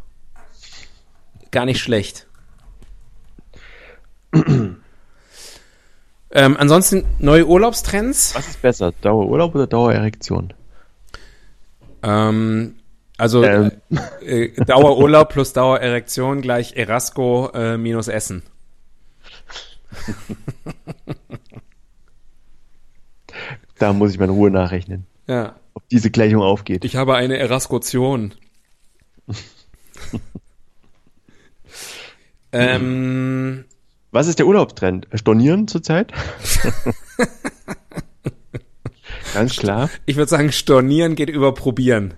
Gar nicht schlecht. (clears throat) ähm, ansonsten neue Urlaubstrends. was ist besser? Dauerurlaub oder Dauererektion? Ähm, also Ähm. äh, äh, Dauerurlaub plus Dauererektion gleich Erasco äh, minus Essen. (laughs) Da muss ich mal in Ruhe nachrechnen, Ja. ob diese Gleichung aufgeht. Ich habe eine Eraskotion. (laughs) ähm, Was ist der Urlaubstrend? Stornieren zurzeit? (laughs) Ganz klar. ich würde sagen, stornieren geht über probieren.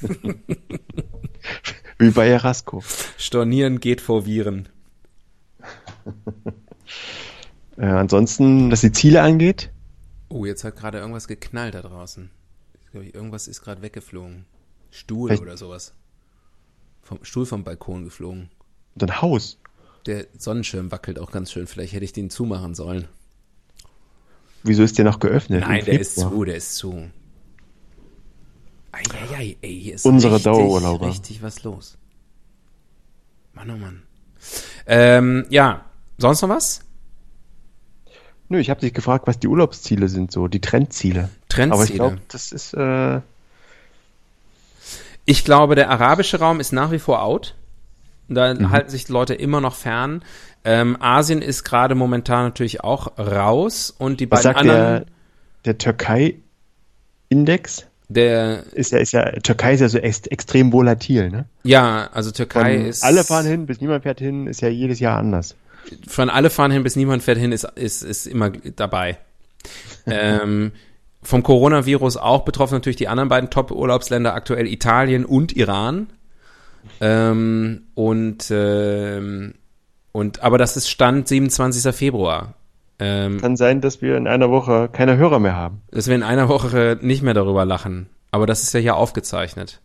(laughs) Wie bei Erasco. Stornieren geht vor Viren. (laughs) Äh, ansonsten, was die Ziele angeht, Oh, jetzt hat gerade irgendwas geknallt da draußen. Ich glaub, Irgendwas ist gerade weggeflogen. Stuhl Vielleicht- oder sowas. Vom Stuhl vom Balkon geflogen. Und ein Haus. Der Sonnenschirm wackelt auch ganz schön. Vielleicht hätte ich den zumachen sollen. Wieso ist der noch geöffnet? Nein, der ist zu, der ist zu. Eieiei, ey, hier ist Unsere richtig, Dauerurlauber. richtig was los. Mann, oh Mann. Ähm, ja, sonst noch was? Nö, ich habe dich gefragt, was die Urlaubsziele sind, so die Trendziele. Trendziele. Aber ich glaube, das ist äh, Ich glaube, der arabische Raum ist nach wie vor out. Da Mhm. halten sich die Leute immer noch fern. Ähm, Asien ist gerade momentan natürlich auch raus und die was beiden sagt der, anderen, der Türkei-Index? der, Ist ja, ist ja, Türkei ist ja so ex extrem volatil, ne? ja, also Türkei Von ist alle fahren hin, bis niemand fährt hin, ist ja jedes Jahr anders. von alle fahren hin bis niemand fährt hin ist ist ist immer dabei. (laughs) ähm, vom Coronavirus auch betroffen natürlich die anderen beiden Top-Urlaubsländer aktuell Italien und Iran. Ähm, und ähm, und aber das ist Stand 27. Februar. Ähm, Kann sein, dass wir in einer Woche keine Hörer mehr haben. dass wir in einer Woche nicht mehr darüber lachen. Aber das ist ja hier aufgezeichnet.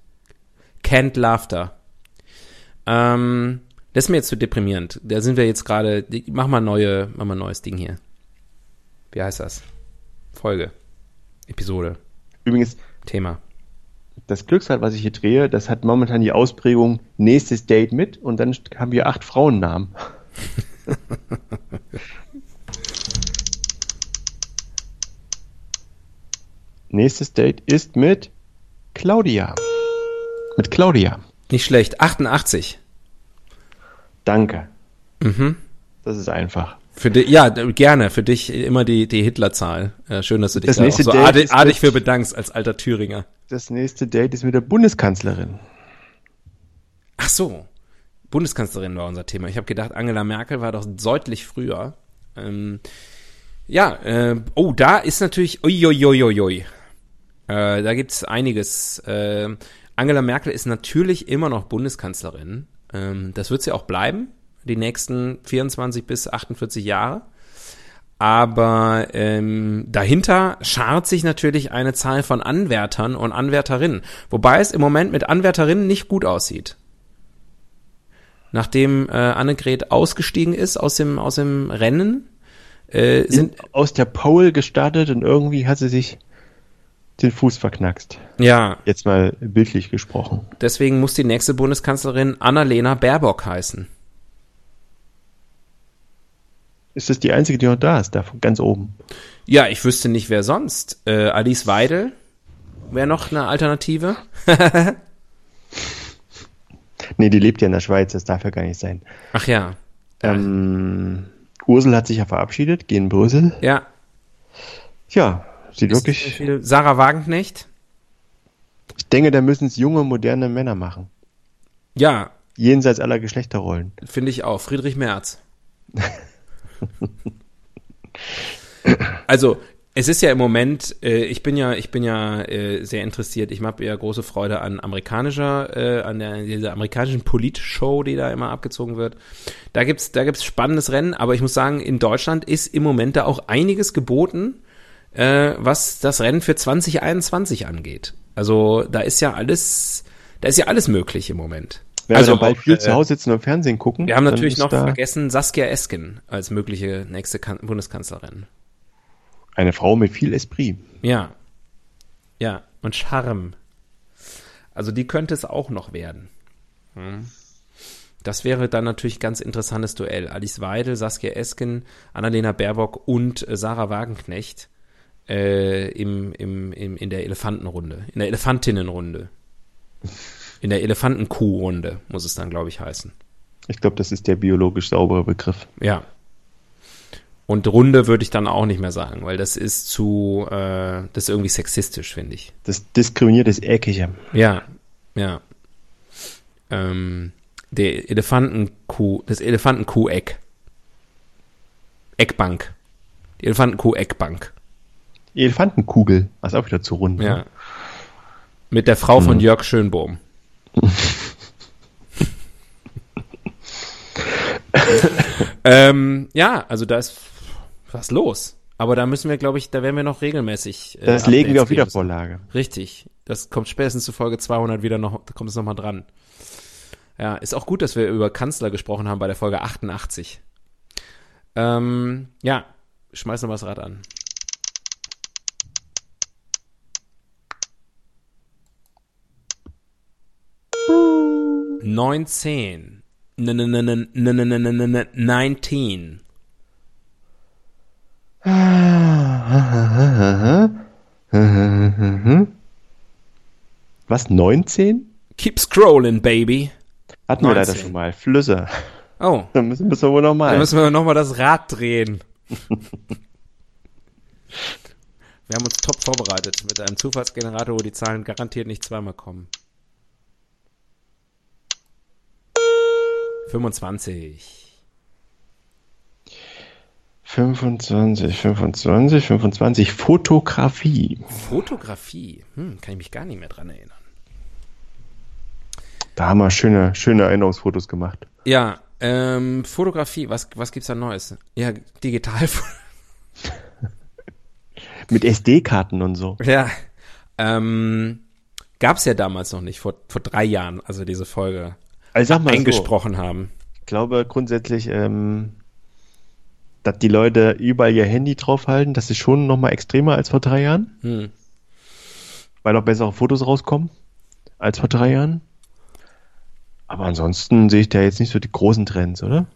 Canned Laughter. Ähm, das ist mir jetzt zu deprimierend. Da sind wir jetzt gerade. Mach mal neue, mach mal ein neues Ding hier. Wie heißt das? Folge. Episode. Übrigens, Thema. Das Glücksrad, was ich hier drehe, das hat momentan die Ausprägung nächstes Date mit und dann haben wir acht Frauennamen. (laughs) nächstes Date ist mit Claudia. Mit Claudia. Nicht schlecht. 88. Danke. Mhm. Das ist einfach. Für dich, ja, gerne. Für dich immer die, die Hitlerzahl. Äh, schön, dass du dich Das da auch so artig mit- für bedankst als alter Thüringer. Das nächste Date ist mit der Bundeskanzlerin. Ach so. Bundeskanzlerin war unser Thema. Ich habe gedacht, Angela Merkel war doch deutlich früher. Ähm, ja, äh, oh, da ist natürlich, uiuiuiui. Äh, da gibt's einiges. Äh, Angela Merkel ist natürlich immer noch Bundeskanzlerin. Ähm, das wird sie auch bleiben, die nächsten 24 bis 48 Jahre. Aber ähm, dahinter schart sich natürlich eine Zahl von Anwärtern und Anwärterinnen. Wobei es im Moment mit Anwärterinnen nicht gut aussieht. Nachdem äh, Annegret ausgestiegen ist aus dem, aus dem Rennen, äh, sind, aus der Pole gestartet und irgendwie hat sie sich den Fuß verknackst. ja, Jetzt mal bildlich gesprochen. deswegen muss die nächste Bundeskanzlerin Annalena Baerbock heißen. Ist das die einzige, die noch da ist, da ganz oben? Ja, ich wüsste nicht, wer sonst. Äh, Alice Weidel wäre noch eine Alternative. (laughs) Nee, die lebt ja in der Schweiz, das darf ja gar nicht sein. Ach ja. Ähm, Ursel hat sich ja verabschiedet, gehen in Brüssel. Ja. Ja, sieht Ist wirklich. viel- Sarah Wagenknecht? Ich denke, da müssen es junge, moderne Männer machen. Ja, Jenseits aller Geschlechterrollen. finde ich auch. Friedrich Merz. (laughs) also, es ist ja im Moment, äh, ich bin ja, ich bin ja äh, sehr interessiert. Ich habe ja große Freude an amerikanischer, äh, an der dieser amerikanischen Politshow, die da immer abgezogen wird. Da gibt's, da gibt's spannendes Rennen, aber ich muss sagen, in Deutschland ist im Moment da auch einiges geboten, äh, was das Rennen für 2021 angeht. Also da ist ja alles, da ist ja alles möglich im Moment. Wenn also wir bald viel äh, zu Hause sitzen und Fernsehen gucken. wir haben natürlich noch vergessen Saskia Esken als mögliche nächste kan Bundeskanzlerin. Eine Frau mit viel Esprit. Ja. Ja, und Charme. Also die könnte es auch noch werden. Hm. Das wäre dann natürlich ein ganz interessantes Duell. Alice Weidel, Saskia Esken, Annalena Baerbock und äh, Sarah Wagenknecht äh, im, im, im, in der Elefantenrunde, in der Elefantinnenrunde. (laughs) In der Elefantenkuhrunde muss es dann, glaube ich, heißen. Ich glaube, das ist der biologisch saubere Begriff. Ja. Und Runde würde ich dann auch nicht mehr sagen, weil das ist zu, äh, das ist irgendwie sexistisch, finde ich. Das diskriminiert ist Eckige. Ja, ja. Ähm, der Elefantenkuh, das Elefantenkuh-Eck. Eckbank. Die Elefantenkuh-Eckbank. Elefantenkugel. Was auch wieder zu rund. ne? Ja. Mit der Frau von Jörg Schönbohm. Ähm, ja, also da ist was los. Aber da müssen wir, glaube ich, da werden wir noch regelmäßig. äh, Das legen wir auf. Wiedervorlage. Richtig. Das kommt spätestens zu Folge 200 wieder noch, da kommt es nochmal dran. Ja, ist auch gut, dass wir über Kanzler gesprochen haben bei der Folge 88. Ähm, ja, schmeiß noch mal das Rad an. 19. 19. Was, 19? Keep scrolling, baby. Hatten 19. wir leider schon mal. Flüsse. Oh. Dann müssen, müssen wir wohl nochmal. Dann müssen wir nochmal das Rad drehen. wir haben uns top vorbereitet mit einem Zufallsgenerator, wo die Zahlen garantiert nicht zweimal kommen. 25. 25, 25, 25. Fotografie. Fotografie. Hm, kann ich mich gar nicht mehr dran erinnern. Da haben wir schöne, schöne Erinnerungsfotos gemacht. Ja, ähm, Fotografie, was, was gibt's da Neues? Ja, digital. (laughs) Mit SD-Karten und so. ja, ähm, gab's ja damals noch nicht, vor, vor drei Jahren, also diese Folge Also sag mal so, eingesprochen haben. ich glaube grundsätzlich, ähm, dass die Leute überall ihr Handy draufhalten, das ist schon noch mal extremer als vor drei Jahren, Hm. weil auch bessere Fotos rauskommen als vor drei Jahren. Aber ansonsten sehe ich da jetzt nicht so die großen Trends, oder?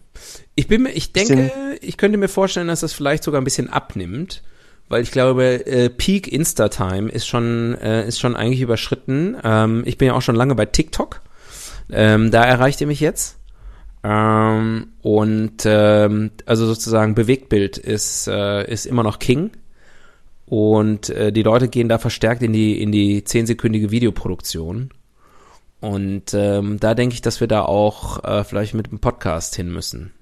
Ich bin mir, ich denke, ich könnte mir vorstellen, dass das vielleicht sogar ein bisschen abnimmt, weil ich glaube, äh, Peak Insta-Time ist schon, äh, ist schon eigentlich überschritten. Ähm, ich bin ja auch schon lange bei TikTok. Ähm, da erreicht ihr mich jetzt. Ähm, und ähm, also sozusagen Bewegtbild ist, äh, ist immer noch King. Und äh, die Leute gehen da verstärkt in die, in die zehnsekündige Videoproduktion. Und ähm, da denke ich, dass wir da auch äh, vielleicht mit dem Podcast hin müssen.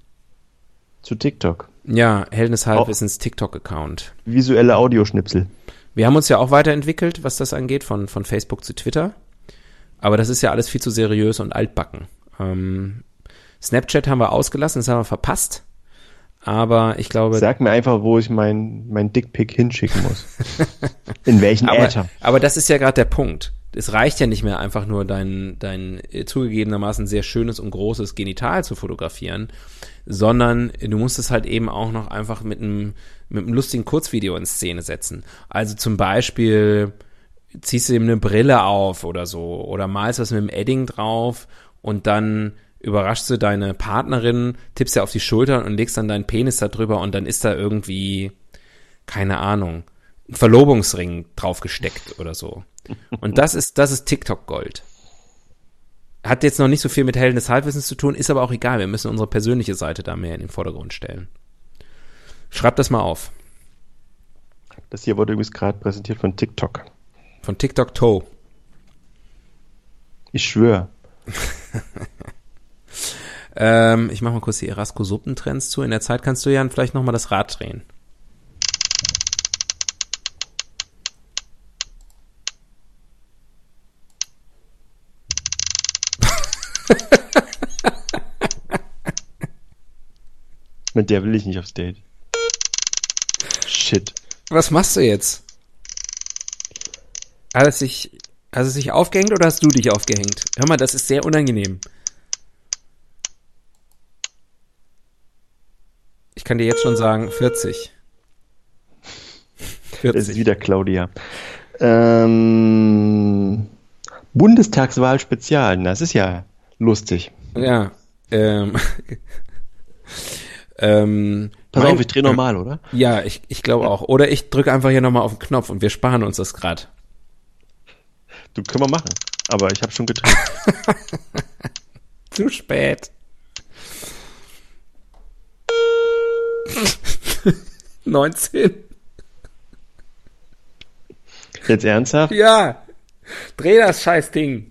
Zu TikTok. Ja, des Oh. Halbwissens TikTok-Account. Visuelle Audioschnipsel. Wir haben uns ja auch weiterentwickelt, was das angeht, von, von Facebook zu Twitter. Aber das ist ja alles viel zu seriös und altbacken. Ähm, Snapchat haben wir ausgelassen, das haben wir verpasst. Aber ich glaube, Sag mir einfach, wo ich mein, mein Dickpick hinschicken muss. (laughs) In welchen aber, Äther. aber das ist ja gerade der Punkt. Es reicht ja nicht mehr einfach nur dein, dein zugegebenermaßen sehr schönes und großes Genital zu fotografieren, sondern du musst es halt eben auch noch einfach mit einem, mit einem lustigen Kurzvideo in Szene setzen. Also zum Beispiel ziehst du ihm eine Brille auf oder so oder malst was mit dem Edding drauf und dann überraschst du deine Partnerin, tippst ihr auf die Schultern und legst dann deinen Penis da drüber und dann ist da irgendwie, keine Ahnung, einen Verlobungsring draufgesteckt oder so. Und das ist, das ist TikTok-Gold. Hat jetzt noch nicht so viel mit Helden des Halbwissens zu tun, ist aber auch egal. Wir müssen unsere persönliche Seite da mehr in den Vordergrund stellen. Schreibt das mal auf. Das hier wurde übrigens gerade präsentiert von TikTok. Von TikTok Toe. Ich schwöre. (laughs) Ähm, ich mache mal kurz die Erasco-Suppentrends zu. In der Zeit kannst du ja vielleicht nochmal das Rad drehen. Mit der will ich nicht aufs Date. Shit. Was machst du jetzt? Hat es sich, hat es sich aufgehängt oder hast du dich aufgehängt? Hör mal, das ist sehr unangenehm. Ich kann dir jetzt schon sagen, 40. Das ist 40. wieder Claudia. Ähm, Bundestagswahl Spezial. Das ist ja lustig. Ja. Ähm, (laughs) ähm, Pass mein- auf, ich drehe normal, oder? Ja, ich, ich glaube auch. Oder ich drücke einfach hier nochmal auf den Knopf und wir sparen uns das grad. Du können wir machen. Aber ich habe schon gedreht. (laughs) Zu spät. (laughs) Neunzehn. Jetzt ernsthaft? Ja. Dreh das scheiß Ding.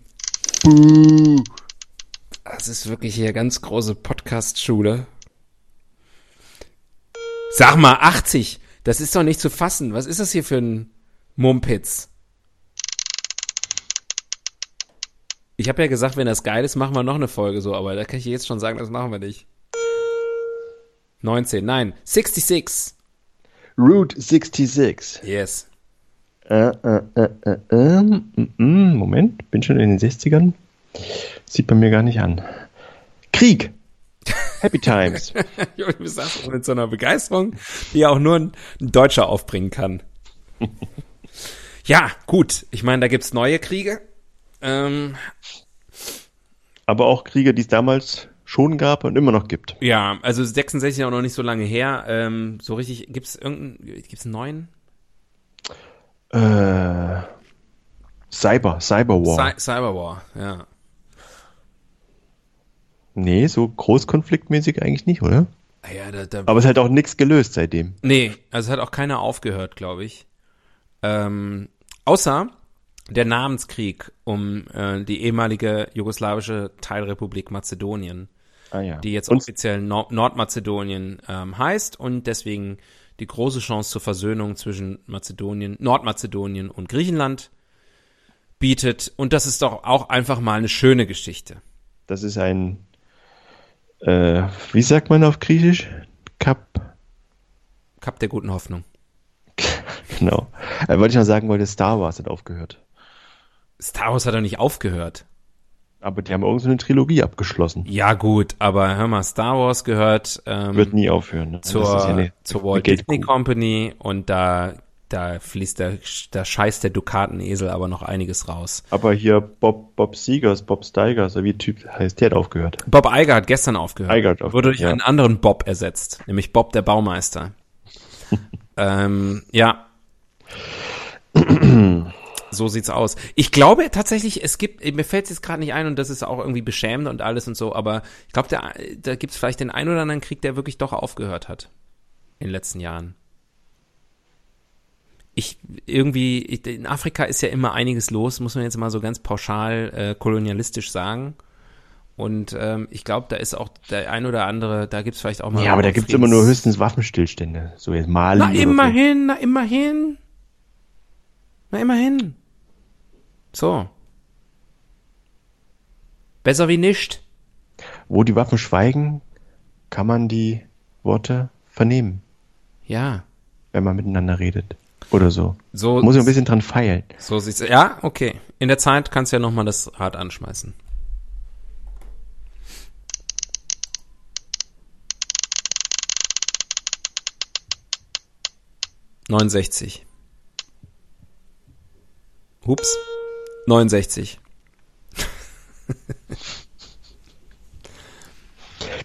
Das ist wirklich hier ganz große Podcast-Schule. Sag mal, 80. Das ist doch nicht zu fassen. Was ist das hier für ein Mumpitz? Ich habe ja gesagt, wenn das geil ist, machen wir noch eine Folge so, aber da kann ich jetzt schon sagen, das machen wir nicht. 19, nein, 66. Route 66. Yes. Äh, äh, äh, äh, äh, mm, mm, Moment, bin schon in den 60ern. Sieht man mir gar nicht an. Krieg. (laughs) Happy Times. (laughs) Du sagst mit so einer Begeisterung, die ja auch nur ein, ein Deutscher aufbringen kann. (laughs) ja, gut. Ich meine, da gibt's neue Kriege. Ähm, Aber auch Kriege, die es damals schon gab und immer noch gibt. ja, also 66 auch noch nicht so lange her. Ähm, so richtig, gibt's irgendeinen, gibt's einen neuen? Äh, Cyber, Cyberwar. Cy Cyberwar, ja. nee, so großkonfliktmäßig eigentlich nicht, oder? Ah Ja, da, da, Aber es hat auch nichts gelöst seitdem. Nee, also es hat auch keiner aufgehört, glaube ich. Ähm, außer der Namenskrieg um äh, die ehemalige jugoslawische Teilrepublik Mazedonien, Ah ja. die jetzt und, offiziell Nord Nordmazedonien ähm, heißt und deswegen die große Chance zur Versöhnung zwischen Mazedonien, Nordmazedonien und Griechenland bietet. Und das ist doch auch einfach mal eine schöne Geschichte. das ist ein, äh, wie sagt man auf Griechisch? Kap, Kap der guten Hoffnung. (laughs) genau. Äh, wollte ich noch sagen, wollte Star Wars hat aufgehört. Star Wars hat doch nicht aufgehört. Aber die haben irgend so eine Trilogie abgeschlossen. Ja gut, aber hör mal, Star Wars gehört ähm, Wird nie aufhören. Ne? zur, ja eine- zur Walt. Disney Company und da, da fließt der, da scheißt der Dukatenesel aber noch einiges raus. Aber hier Bob, Bob Seegers, Bob Steigers, wie Typ heißt, der hat aufgehört. Bob Iger hat gestern aufgehört. Iger hat aufgehört, Wurde durch ja. einen anderen Bob ersetzt, nämlich Bob der Baumeister. (laughs) ähm, ja. (clears throat) so sieht's aus. Ich glaube tatsächlich, es gibt, mir fällt es jetzt gerade nicht ein und das ist auch irgendwie beschämend und alles und so, aber ich glaube, da, da gibt's vielleicht den einen oder anderen Krieg, der wirklich doch aufgehört hat in den letzten Jahren. Ich irgendwie, ich, in Afrika ist ja immer einiges los, muss man jetzt mal so ganz pauschal äh, kolonialistisch sagen. Und ähm, ich glaube, da ist auch der ein oder andere, da gibt's vielleicht auch mal. Ja, aber da gibt's immer nur höchstens Waffenstillstände. So jetzt Mali. Na oder so. immerhin, na immerhin. Na immerhin. So. Besser wie nicht. Wo die Waffen schweigen, kann man die Worte vernehmen, Ja. wenn man miteinander redet. Oder so. So, Muss ich ein bisschen dran feilen. so sieht's. Ja, okay. In der Zeit kannst du ja nochmal das Rad anschmeißen. Neunundsechzig. Hups. Neunundsechzig.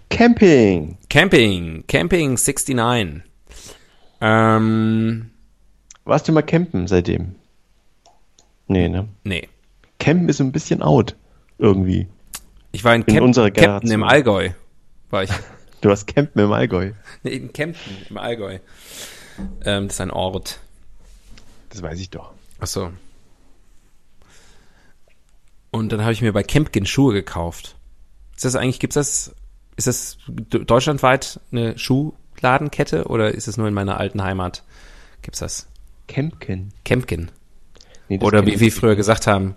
Camping. Camping, Camping 69. Ähm, Warst du mal campen seitdem? Nee, ne? Nee. Campen ist so ein bisschen out. Irgendwie. Ich war in, In Camp Generation. im Allgäu. War ich. Du hast Campen im Allgäu. (laughs) Nee, in Kempten im Allgäu. Ähm, das ist ein Ort. Das weiß ich doch. Ach so. Und dann habe ich mir bei Kempkin Schuhe gekauft. Ist das eigentlich, gibt's das, ist das deutschlandweit eine Schuhladenkette oder ist es nur in meiner alten Heimat? Gibt's das? Campkin. Kempkin. Nee, Oder wie wir früher gesagt haben,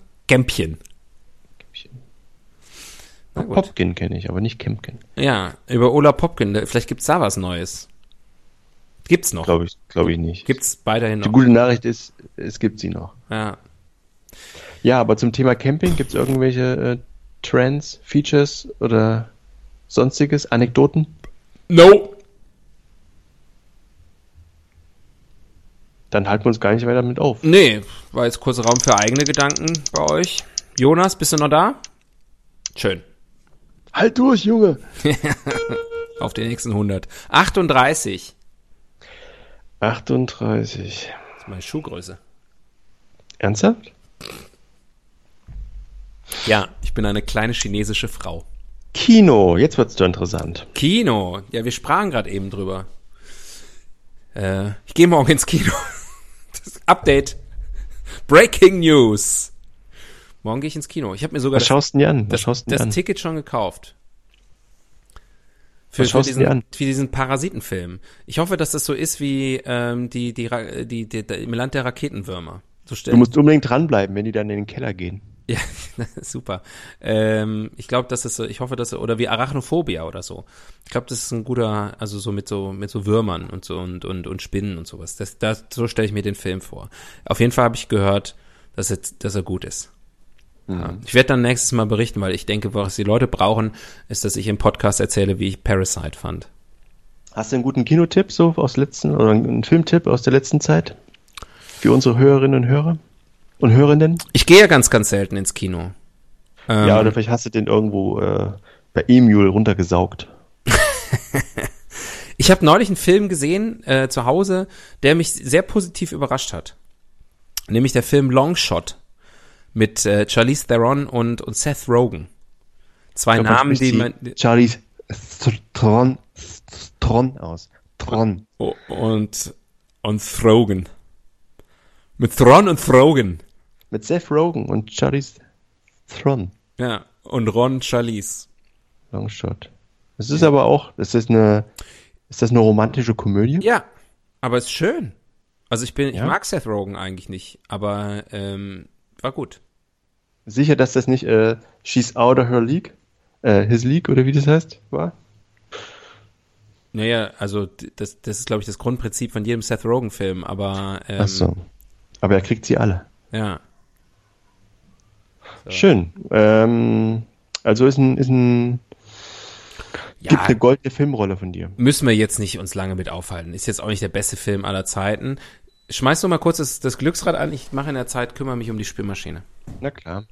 gut. Popkin kenne ich, aber nicht Campkin. Ja, über Ola Popkin, vielleicht gibt's da was Neues. Gibt's noch. Glaube ich, glaube ich nicht. Gibt's weiterhin Die noch. gute Nachricht ist, es gibt sie noch. Ja. Ja, aber zum Thema Camping gibt es irgendwelche äh, Trends, Features oder sonstiges, Anekdoten? No. Dann halten wir uns gar nicht weiter mit auf. Nee, war jetzt kurzer Raum für eigene Gedanken bei euch. Jonas, bist du noch da? Schön. Halt durch, Junge! (laughs) Auf den nächsten 100. 38. 38. Das ist meine Schuhgröße. Ernsthaft? Ja, ich bin eine kleine chinesische Frau. Kino, jetzt wird's doch interessant. Kino. Ja, wir sprachen gerade eben drüber. Äh, ich gehe morgen ins Kino. (laughs) Das Update. Breaking News. Morgen gehe ich ins Kino. Ich habe mir sogar Was schaust du denn dir an? Was das, schaust das an? Ticket schon gekauft. Für, für, schaust diesen, für diesen Parasitenfilm. Ich hoffe, dass das so ist wie ähm, die, die, die, die, die, im Land der Raketenwürmer. So Du musst unbedingt dranbleiben, wenn die dann in den Keller gehen. Ja, (laughs) super. Ähm, ich glaube, das ist ich hoffe, dass oder wie Arachnophobia oder so. Ich glaube, das ist ein guter, also so mit so mit so Würmern und so und und und Spinnen und sowas. Das, das so stelle ich mir den Film vor. Auf jeden Fall habe ich gehört, dass er, dass er gut ist. Ja. Ich werde dann nächstes Mal berichten, weil ich denke, was die Leute brauchen, ist, dass ich im Podcast erzähle, wie ich Parasite fand. Hast du einen guten Kinotipp so aus letzten oder einen Filmtipp aus der letzten Zeit? Für unsere Hörerinnen und Hörer? Und Hörenden? Ich gehe ja ganz, ganz selten ins Kino. Ähm, ja, oder vielleicht hast du den irgendwo äh, bei Emule runtergesaugt. (laughs) Ich habe neulich einen Film gesehen äh, zu Hause, der mich sehr positiv überrascht hat. Nämlich der Film Longshot mit äh, Charlize Theron und, und Seth Rogen. Zwei glaub, Namen, die man Charlie Tron, Tron aus. Tron. oh, und und Throgen. Mit Thron und Throgen. Mit Seth Rogen und Charlie Tron. Ja, und Ron Charlize. Longshot. Es ist aber auch, ist das eine, ist das eine romantische Komödie? Ja, aber ist schön. Also ich bin, ich Ja? mag Seth Rogen eigentlich nicht, aber ähm, war gut. Sicher, dass das nicht äh, She's Out of Her League, äh, His League oder wie das heißt, war? Naja, also das, das ist, glaube ich, das Grundprinzip von jedem Seth Rogen-Film, aber ähm, Ach so. Aber er kriegt sie alle. ja. Schön. Ähm, also ist ein, ist ein, Ja, gibt eine goldene Filmrolle von dir. müssen wir jetzt nicht uns lange mit aufhalten. Ist jetzt auch nicht der beste Film aller Zeiten. Schmeiß doch mal kurz das, das Glücksrad an. Ich mache in der Zeit, kümmere mich um die Spülmaschine. Na klar.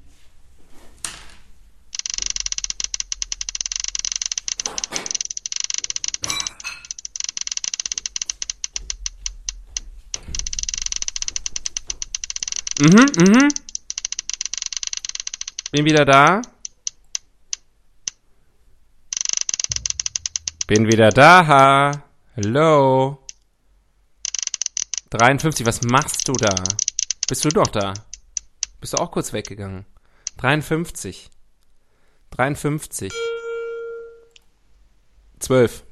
Mhm, mhm. Bin wieder da. Bin wieder da. Hallo. 53, was machst du da? Bist du doch da? Bist du auch kurz weggegangen? 53. 53. 12.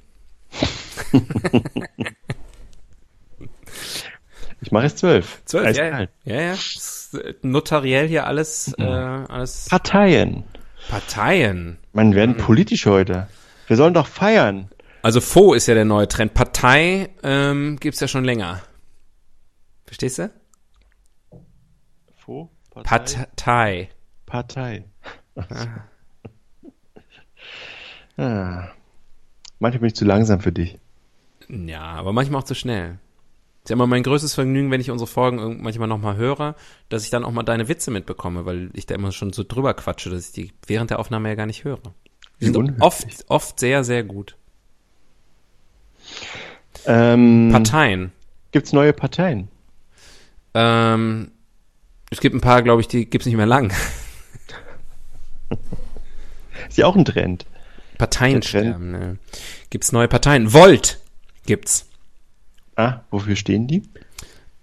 Ich mache jetzt zwölf. 12, ja, ja. Ja, Notariell hier alles, äh, alles Parteien. Parteien. Man, werden politisch heute. Wir sollen doch feiern. Also Faux ist ja der neue Trend. Partei ähm, gibt's ja schon länger. Verstehst du? Wo? Partei. Partei. ah. Manchmal bin ich zu langsam für dich. Ja, aber manchmal auch zu schnell. Ist ja immer mein größtes Vergnügen, wenn ich unsere Folgen manchmal nochmal höre, dass ich dann auch mal deine Witze mitbekomme, weil ich da immer schon so drüber quatsche, dass ich die während der Aufnahme ja gar nicht höre. Die sind unhöflich. oft, oft sehr, sehr gut. Ähm, Parteien. Gibt's neue Parteien? Ähm, es gibt ein paar, glaube ich, die gibt's nicht mehr lang. Ist ja auch ein Trend. Parteien sterben. Ne? Gibt's neue Parteien? Volt gibt's. Ah, wofür stehen die?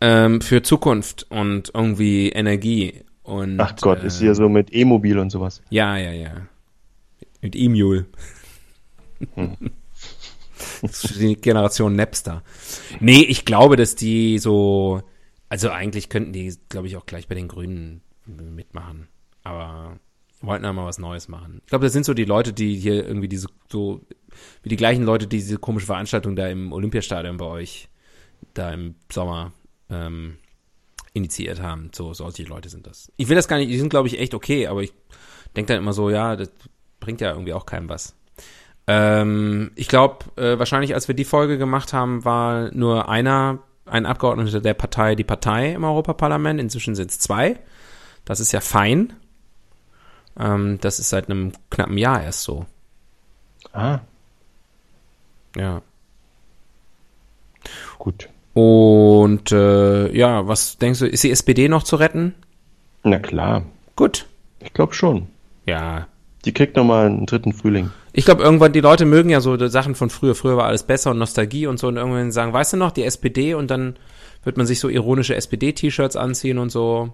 Ähm, für Zukunft und irgendwie Energie. Und, Ach Gott, äh, ist hier so mit E-Mobil und sowas. Ja, ja, ja. Mit E-Mule. Hm. Das ist die Generation Napster. Nee, ich glaube, dass die so, also eigentlich könnten die, glaube ich, auch gleich bei den Grünen mitmachen. Aber wollten ja mal was Neues machen. Ich glaube, das sind so die Leute, die hier irgendwie diese, so, wie die gleichen Leute, die diese komische Veranstaltung da im Olympiastadion bei euch, da im Sommer, ähm, initiiert haben. So, solche Leute sind das. Ich will das gar nicht, die sind, glaube ich, echt okay, aber ich denke dann immer so, ja, das bringt ja irgendwie auch keinem was. Ähm, ich glaube, äh, wahrscheinlich, als wir die Folge gemacht haben, war nur einer, ein Abgeordneter der Partei, die Partei im Europaparlament. Inzwischen sind es zwei. Das ist ja fein. Ähm, das ist seit einem knappen Jahr erst so. Ah, Ja. gut. Und äh, ja, was denkst du, ist die SPD noch zu retten? Na klar, Gut. ich glaube schon. Ja, Die kriegt nochmal einen dritten Frühling. Ich glaube, irgendwann, die Leute mögen ja so Sachen von früher. Früher war alles besser und Nostalgie und so. Und irgendwann sagen, weißt du noch, die SPD und dann wird man sich so ironische SPD-T-Shirts anziehen und so.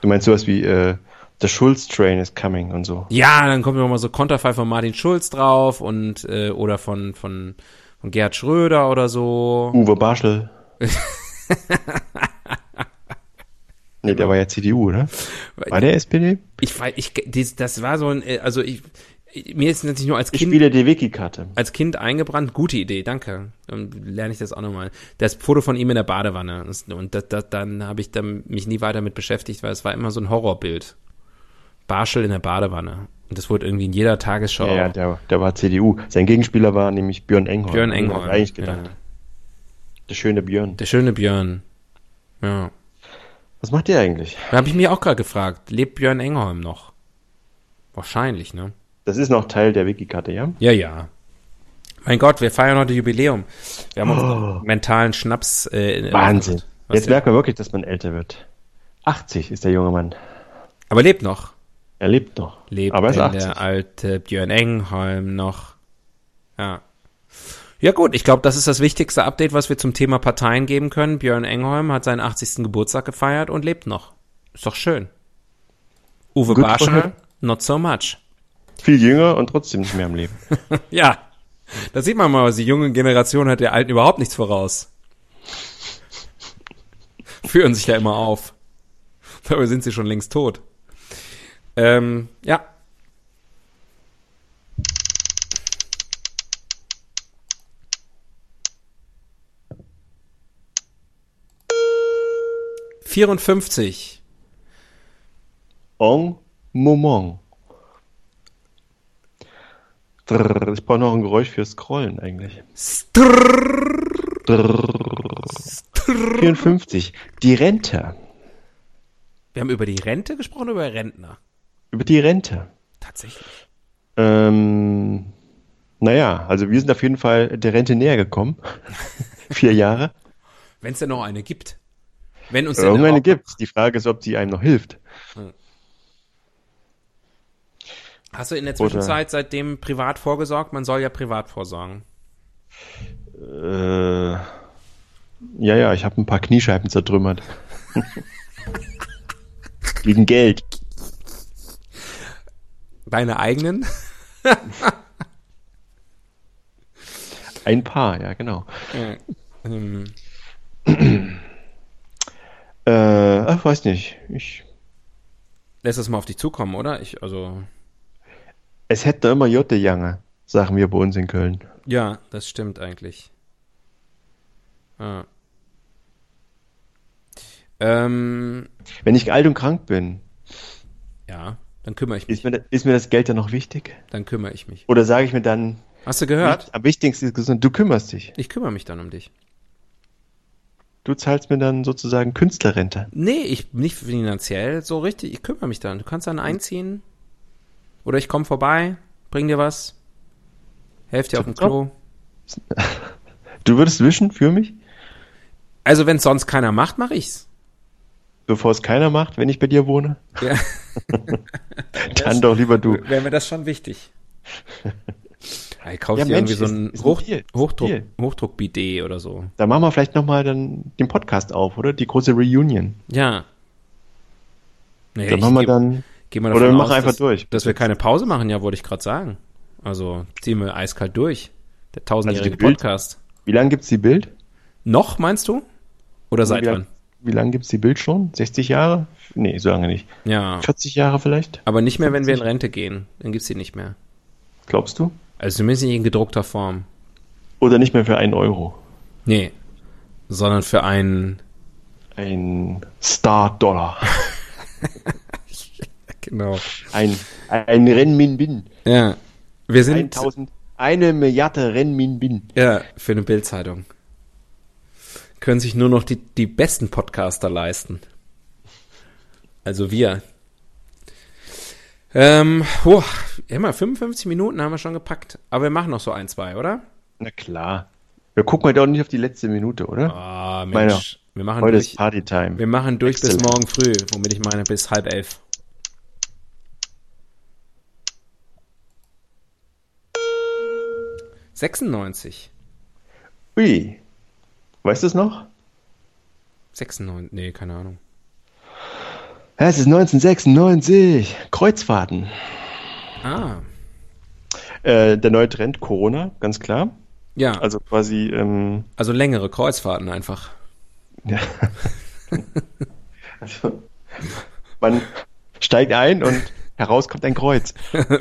Du meinst sowas wie äh, The Schulz Train is coming und so. Ja, dann kommt noch mal so Konterfei von Martin Schulz drauf und äh, oder von, von, von Gerhard Schröder oder so. Uwe Barschel. Nee, der war ja CDU, oder? War der SPD? Ich weiß, ich, das war so ein, äh, also ich, mir ist natürlich nur als Ich Kind spiele die Wiki-Karte. als Kind eingebrannt. Gute Idee, danke. Dann lerne ich das auch nochmal. Das Foto von ihm in der Badewanne. Und das, das, dann habe ich dann mich nie weiter mit beschäftigt, weil es war immer so ein Horrorbild. Barschel in der Badewanne. Und das wurde irgendwie in jeder Tagesschau. Ja, ja, der, der war CDU. Sein Gegenspieler war nämlich Björn Engholm. Björn ich Engholm. Eigentlich gedacht. Ja. Der schöne Björn. Der schöne Björn. Ja. Was macht der eigentlich? Da habe ich mich auch gerade gefragt, lebt Björn Engholm noch? Wahrscheinlich, ne? Das ist noch Teil der Wiki-Karte, ja? Ja, ja. Mein Gott, wir feiern heute Jubiläum. Wir haben Oh. unseren mentalen Schnaps. Äh, Wahnsinn. Jetzt merkt man wirklich, dass man älter wird. 80 ist der junge Mann. Aber lebt noch. Er lebt noch. Lebt aber er ist denn 80. der alte Björn Engholm noch? Ja. Ja gut, ich glaube, das ist das wichtigste Update, was wir zum Thema Parteien geben können. Björn Engholm hat seinen 80. Geburtstag gefeiert und lebt noch. Ist doch schön. Uwe Good him. not so much. Viel jünger und trotzdem nicht mehr am Leben. (laughs) Ja, da sieht man mal, die junge Generation hat der Alten überhaupt nichts voraus. Führen sich ja immer auf. Dabei sind sie schon längst tot. Ähm, ja. Vierundfünfzig. En moment. Ich brauche noch ein Geräusch für Scrollen eigentlich. Drrr. 54. Die Rente. Wir haben über die Rente gesprochen, oder über Rentner. Über die Rente. Tatsächlich. Ähm, naja, also wir sind auf jeden Fall der Rente näher gekommen. (laughs) Vier Jahre. Wenn es denn noch eine gibt. Wenn uns Irgendeine überhaupt- gibt's. Die Frage ist, ob die einem noch hilft. Hast du in der Oder- Zwischenzeit seitdem privat vorgesorgt? Man soll ja privat vorsorgen. Äh, ja, ja, ich habe ein paar Kniescheiben zertrümmert. (laughs) Gegen Geld. Deine eigenen? Ein paar, ja, genau. ähm, (clears throat) Äh, ach, weiß nicht. Ich, lässt es mal auf dich zukommen, oder? Ich, also. es hätte immer Jotte Jange, sagen wir bei uns in Köln. Ja, das stimmt eigentlich. Ah. Ähm, Wenn ich alt und krank bin, ja, dann kümmere ich mich. ist mir, da- ist mir das Geld dann noch wichtig? Dann kümmere ich mich. Oder sage ich mir dann, Hast du gehört? am wichtigsten ist gesund, du kümmerst dich. Ich kümmere mich dann um dich. Du zahlst mir dann sozusagen Künstlerrente. Nee, ich nicht finanziell so richtig. Ich kümmere mich dann. Du kannst dann einziehen. Oder ich komme vorbei, bring dir was. Helf dir auf dem Klo. Du würdest wischen für mich? Also wenn sonst keiner macht, mache ich's. bevor es keiner macht, wenn ich bei dir wohne? Ja. (laughs) Dann doch lieber du. Wäre mir das schon wichtig. Ich kauf Ja, dir Mensch, irgendwie so ein, ist Hoch, ein Hochdruck. Hochdruck-Bidet oder so. Da machen wir vielleicht nochmal dann den Podcast auf, oder? Die große Reunion. Ja. Naja, Dann machen wir dann. geh mal oder davon wir machen aus, einfach dass, durch. Dass wir keine Pause machen, ja, wollte ich gerade sagen. Also ziehen wir eiskalt durch. Der tausendjährige Also Bild- Podcast. Wie lange gibt's die Bild? Noch, meinst du? Oder seit wann? wie lange gibt's die Bild schon? 60 Jahre? Nee, so lange nicht. Ja. 40 Jahre vielleicht? Aber nicht mehr, wenn wir in Rente gehen. Dann gibt's die nicht mehr. Glaubst du? Also zumindest nicht in gedruckter Form. Oder nicht mehr für einen Euro? Nee. Sondern für einen. Ein Star-Dollar. (laughs) Genau. Ein, ein Renminbin. Ja. Wir sind. 1000, eine Milliarde Renminbin. Ja, für eine Bildzeitung. Können sich nur noch die, die besten Podcaster leisten. Also wir. Ähm, oh, immer 55 Minuten haben wir schon gepackt. Aber wir machen noch so ein, zwei, oder? Na klar. Wir gucken heute auch nicht auf die letzte Minute, oder? Ah, Meiner. Mensch. Wir machen Heute ist durch, Partytime. wir machen durch bis Exzellent. morgen früh, womit ich meine bis halb elf. Sechsundneunzig. Ui. Weißt du es noch? 96, nee, keine Ahnung. Es ist 1996. Kreuzfahrten. Ah, Äh, der neue Trend Corona, ganz klar. ja, also, Also quasi, ähm, längere Kreuzfahrten einfach. ja. also, man steigt ein und heraus kommt ein Kreuz. (laughs)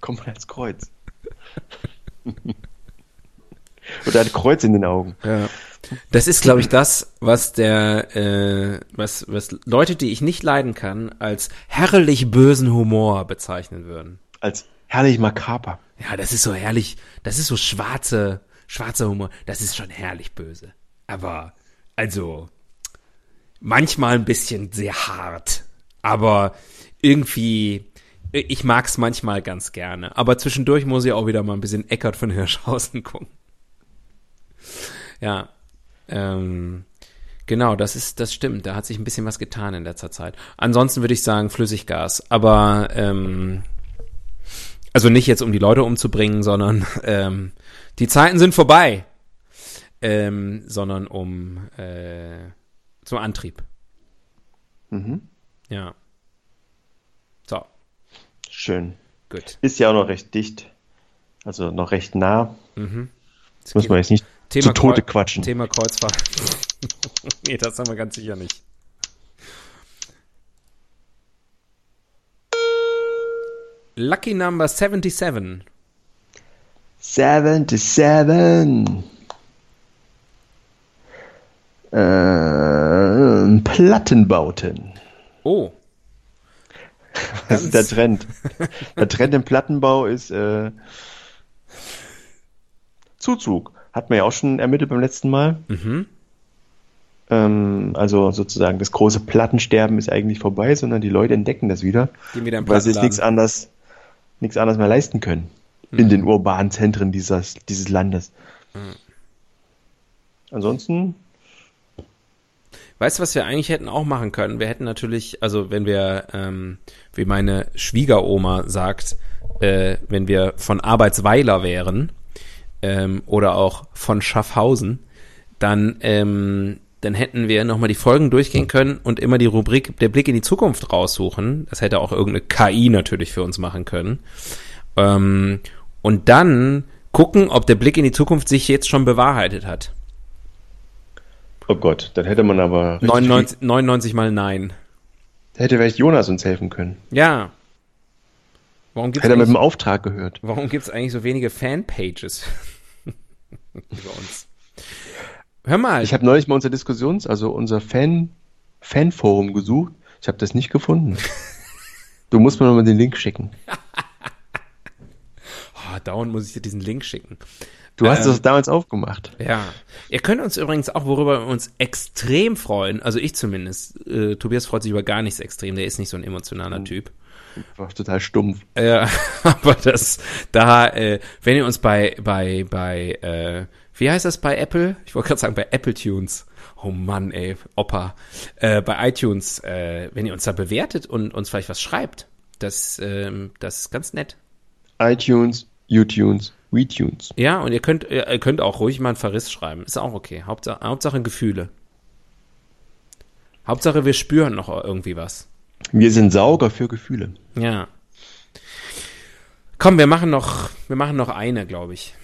Kommt als Kreuz. (laughs) Oder ein Kreuz in den Augen. ja. Das ist, glaube ich, das, was der, äh, was, was Leute, die ich nicht leiden kann, als herrlich bösen Humor bezeichnen würden. Als herrlich makaber. Ja, das ist so herrlich, das ist so schwarze, schwarzer Humor, das ist schon herrlich böse. Aber, also, manchmal ein bisschen sehr hart. Aber irgendwie, ich mag's manchmal ganz gerne. Aber zwischendurch muss ich auch wieder mal ein bisschen Eckart von Hirschhausen (laughs) gucken. Ja, ähm, genau, das ist, das stimmt. Da hat sich ein bisschen was getan in letzter Zeit. Ansonsten würde ich sagen Flüssiggas. Aber, ähm, also nicht jetzt, um die Leute umzubringen, sondern (laughs) ähm, die Zeiten sind vorbei. Ähm, sondern um äh, zum Antrieb. Mhm. Ja. So, Schön. gut. Ist ja auch noch recht dicht. Also noch recht nah. Jetzt Muss man jetzt nicht Thema zu Tode Kreu- quatschen. Thema Kreuzfahrt. (laughs) nee, das haben wir ganz sicher nicht. Lucky Number 77. 77. Ähm, Plattenbauten. Oh, Das ist der Trend. Der Trend im Plattenbau ist äh, Zuzug. Hat man ja auch schon ermittelt beim letzten Mal. Mhm. Ähm, also sozusagen das große Plattensterben ist eigentlich vorbei, sondern die Leute entdecken das wieder, gehen wieder weil sie sich nichts anderes, nichts anderes mehr leisten können in den urbanen Zentren dieses, dieses Landes. Ansonsten Weißt du, was wir eigentlich hätten auch machen können? Wir hätten natürlich, also wenn wir, ähm, wie meine Schwiegeroma sagt, äh, wenn wir von Arbeitsweiler wären ähm, oder auch von Schaffhausen, dann, ähm, dann hätten wir nochmal die Folgen durchgehen können und immer die Rubrik Der Blick in die Zukunft raussuchen. Das hätte auch irgendeine KI natürlich für uns machen können. Ähm, und dann gucken, ob der Blick in die Zukunft sich jetzt schon bewahrheitet hat. Oh Gott, dann hätte man aber richtig 99, 99 mal nein. hätte vielleicht Jonas uns helfen können. Ja. Warum gibt's Hätte er mit dem Auftrag gehört. warum gibt's eigentlich so wenige Fanpages über uns? Hör mal. Ich habe neulich mal unser Diskussions-, also unser Fan, Fanforum gesucht. Ich habe das nicht gefunden. Du musst mir nochmal den Link schicken. (laughs) oh, dauernd muss ich dir diesen Link schicken. Du hast Ähm, das damals aufgemacht. Ja. Ihr könnt uns übrigens auch, worüber wir uns extrem freuen, also ich zumindest, äh, Tobias freut sich über gar nichts extrem, der ist nicht so ein emotionaler Typ. War total stumpf. Ja, (laughs) aber das, da, äh, wenn ihr uns bei, bei, bei, äh, wie heißt das bei Apple? Ich wollte gerade sagen bei Apple Tunes. Oh Mann, ey, Opa. Äh, bei iTunes, äh, wenn ihr uns da bewertet und uns vielleicht was schreibt, das, ähm, das ist ganz nett. iTunes, YouTunes, WeTunes. Ja, und ihr könnt, ihr könnt auch ruhig mal einen Verriss schreiben. Ist auch okay. Hauptsache, Hauptsache Gefühle. Hauptsache, wir spüren noch irgendwie was. Wir sind Sauger für Gefühle. Ja. Komm, wir machen noch, wir machen noch eine, glaube ich.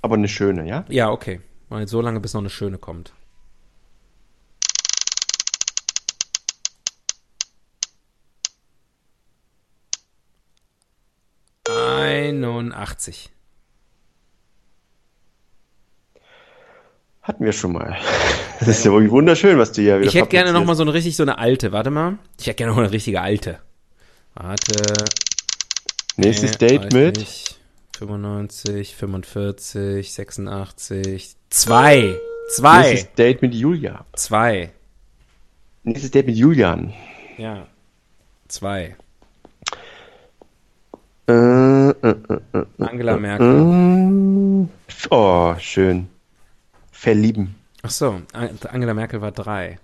Aber eine schöne, ja? Ja, okay. Mal jetzt so lange, bis noch eine schöne kommt. Einundachtzig. Hatten wir schon mal. (laughs) Das ist ja wirklich wunderschön, was du hier wieder Ich hätte gerne noch mal so eine richtig, so eine alte. Warte mal. Ich hätte gerne noch eine richtige alte. Warte. Nächstes Nee, Date mit. nicht. 95, 45, 86. Zwei. Zwei. Nächstes Date mit Julia. Zwei. Nächstes Date mit Julian. Ja. Zwei. Äh, äh, äh, äh, Angela Merkel. äh. Oh, schön. Verlieben. Ach so, An- Angela Merkel war drei.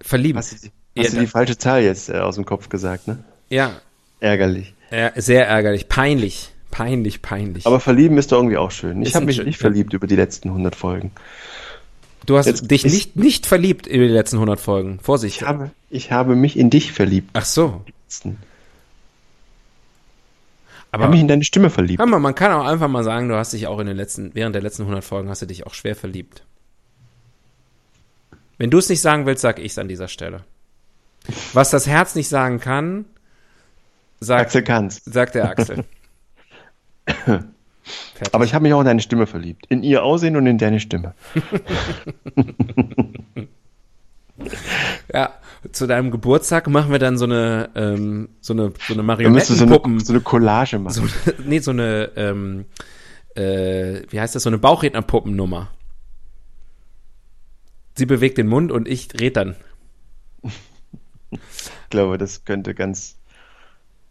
Verlieben. Hast du, hast Ja, du die falsche Zahl jetzt äh, aus dem Kopf gesagt, ne? Ja, Ärgerlich. äh, sehr ärgerlich. Peinlich. Peinlich, peinlich. Aber verlieben ist doch irgendwie auch schön. Ich habe mich schön- nicht verliebt über die letzten 100 Folgen. du hast jetzt dich nicht, nicht verliebt in den letzten 100 Folgen. Vorsicht. Ich habe, ich habe mich in dich verliebt. Ach so. Ich Aber habe mich in deine Stimme verliebt. mal, man kann auch einfach mal sagen, du hast dich auch in den letzten, während der letzten 100 Folgen hast du dich auch schwer verliebt. Wenn du es nicht sagen willst, sag ich's an dieser Stelle. Was das Herz nicht sagen kann, sagt, Axel kannst. sagt der Axel. (laughs) Aber ich habe mich auch in deine Stimme verliebt. In ihr Aussehen und in deine Stimme. (laughs) (laughs) Ja, zu deinem Geburtstag machen wir dann so eine, ähm, so eine, so eine du so eine, Marionettenpuppen. so eine Collage machen. So, (laughs) nee, so eine, ähm, äh, wie heißt das, so eine Bauchrednerpuppennummer. Sie bewegt den Mund und ich red dann. Ich glaube, das könnte ganz,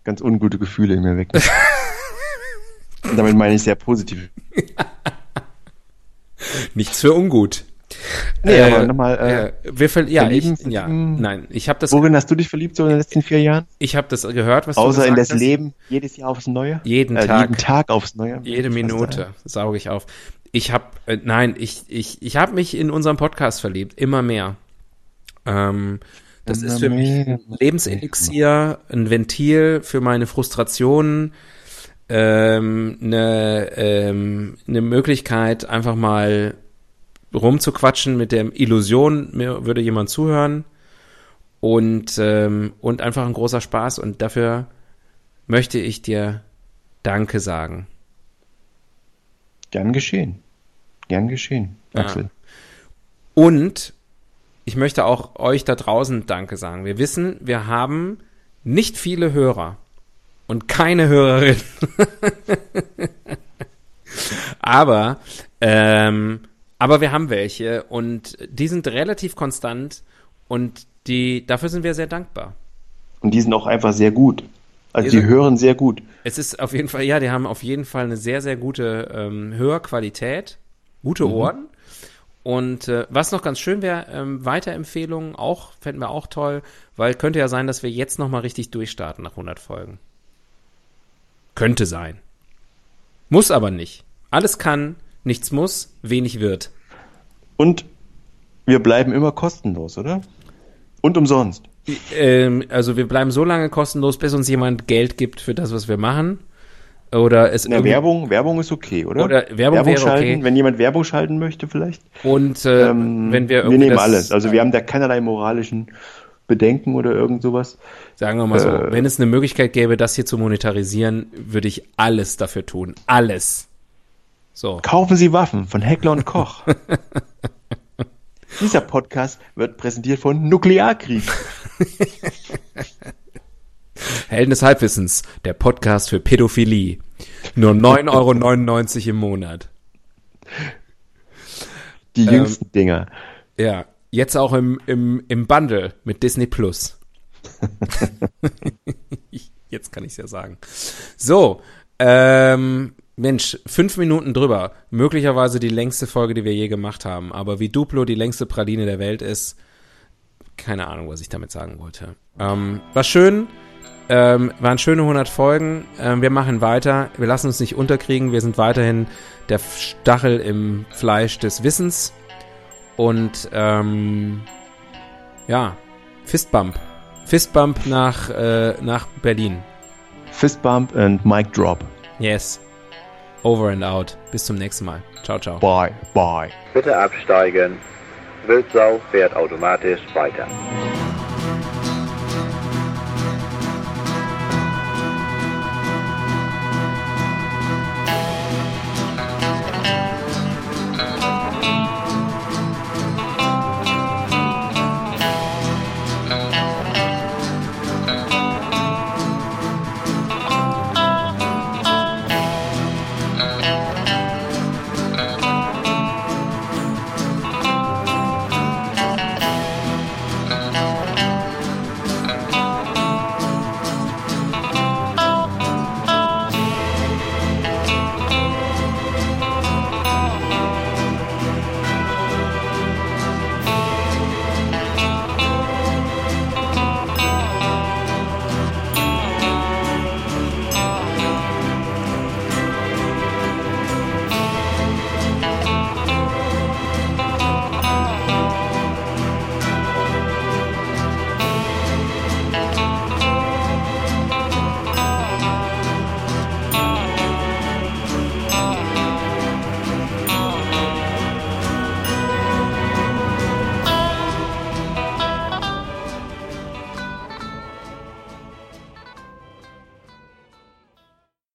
ganz ungute Gefühle in mir wecken. (laughs) Damit meine ich sehr positiv. Nichts für ungut. Nee, aber nochmal, äh, äh, wir ver ja, ich, ja, nein, ich habe das, worin hast du dich verliebt so in den letzten vier Jahren? ich habe das gehört, was du Außer in gesagt das hast. Leben, jedes Jahr aufs Neue? Jeden äh, Tag. Jeden Tag aufs Neue? Jede Minute sauge ich auf. Ich habe, äh, nein, ich, ich, ich habe mich in unserem Podcast verliebt, immer mehr. Ähm, das Immer ist für mich ein Lebenselixier, ein Ventil für meine Frustrationen, ähm, eine, ähm, eine Möglichkeit, einfach mal rumzuquatschen mit der Illusion, mir würde jemand zuhören und, ähm, und einfach ein großer Spaß und dafür möchte ich dir Danke sagen. Gern geschehen. Gern geschehen, Ja. Axel. Und ich möchte auch euch da draußen Danke sagen. Wir wissen, wir haben nicht viele Hörer und keine Hörerin. (laughs) aber, ähm, aber wir haben welche und die sind relativ konstant und die, dafür sind wir sehr dankbar. Und die sind auch einfach sehr gut. Also Die die hören sehr gut. Es ist auf jeden Fall, ja, die haben auf jeden Fall eine sehr, sehr gute ähm, Hörqualität, gute Ohren. Und äh, was noch ganz schön wäre, ähm, Weiterempfehlungen auch, fänden wir auch toll, weil könnte ja sein, dass wir jetzt nochmal richtig durchstarten nach 100 Folgen. Könnte sein. Muss aber nicht. Alles kann, nichts muss, wenig wird. Und wir bleiben immer kostenlos, oder? Und umsonst. Ähm, also wir bleiben so lange kostenlos, bis uns jemand Geld gibt für das, was wir machen. Oder es Na, Werbung, Werbung ist okay, oder? Oder Werbung wäre schalten, okay. wenn jemand Werbung schalten möchte, vielleicht. Und äh, Ähm, wenn wir wir nehmen alles. Also wir haben da keinerlei moralischen Bedenken oder irgend sowas. Sagen wir mal so, Äh, wenn es eine Möglichkeit gäbe, das hier zu monetarisieren, würde ich alles dafür tun. Alles. So. Kaufen Sie Waffen von Heckler und Koch. (laughs) Dieser Podcast wird präsentiert von Nuklearkrieg. Helden des Halbwissens, der Podcast für Pädophilie. Nur 9,99 Euro im Monat. Die Ähm, jüngsten Dinger. Ja. Jetzt auch im, im, im Bundle mit Disney Plus. (laughs) (laughs) Jetzt kann ich es ja sagen. So, ähm, Mensch, fünf Minuten drüber. Möglicherweise die längste Folge, die wir je gemacht haben. Aber wie Duplo die längste Praline der Welt ist, keine Ahnung, was ich damit sagen wollte. Ähm, war schön. Ähm, waren schöne 100 Folgen. Ähm, wir machen weiter. Wir lassen uns nicht unterkriegen. Wir sind weiterhin der Stachel im Fleisch des Wissens. Und ähm, ja, Fistbump. Fistbump nach, äh, nach Berlin. Fistbump and Mic Drop. Yes. Over and out. Bis zum nächsten Mal. Ciao, ciao. Bye, bye. Bitte absteigen. Wildsau fährt automatisch weiter.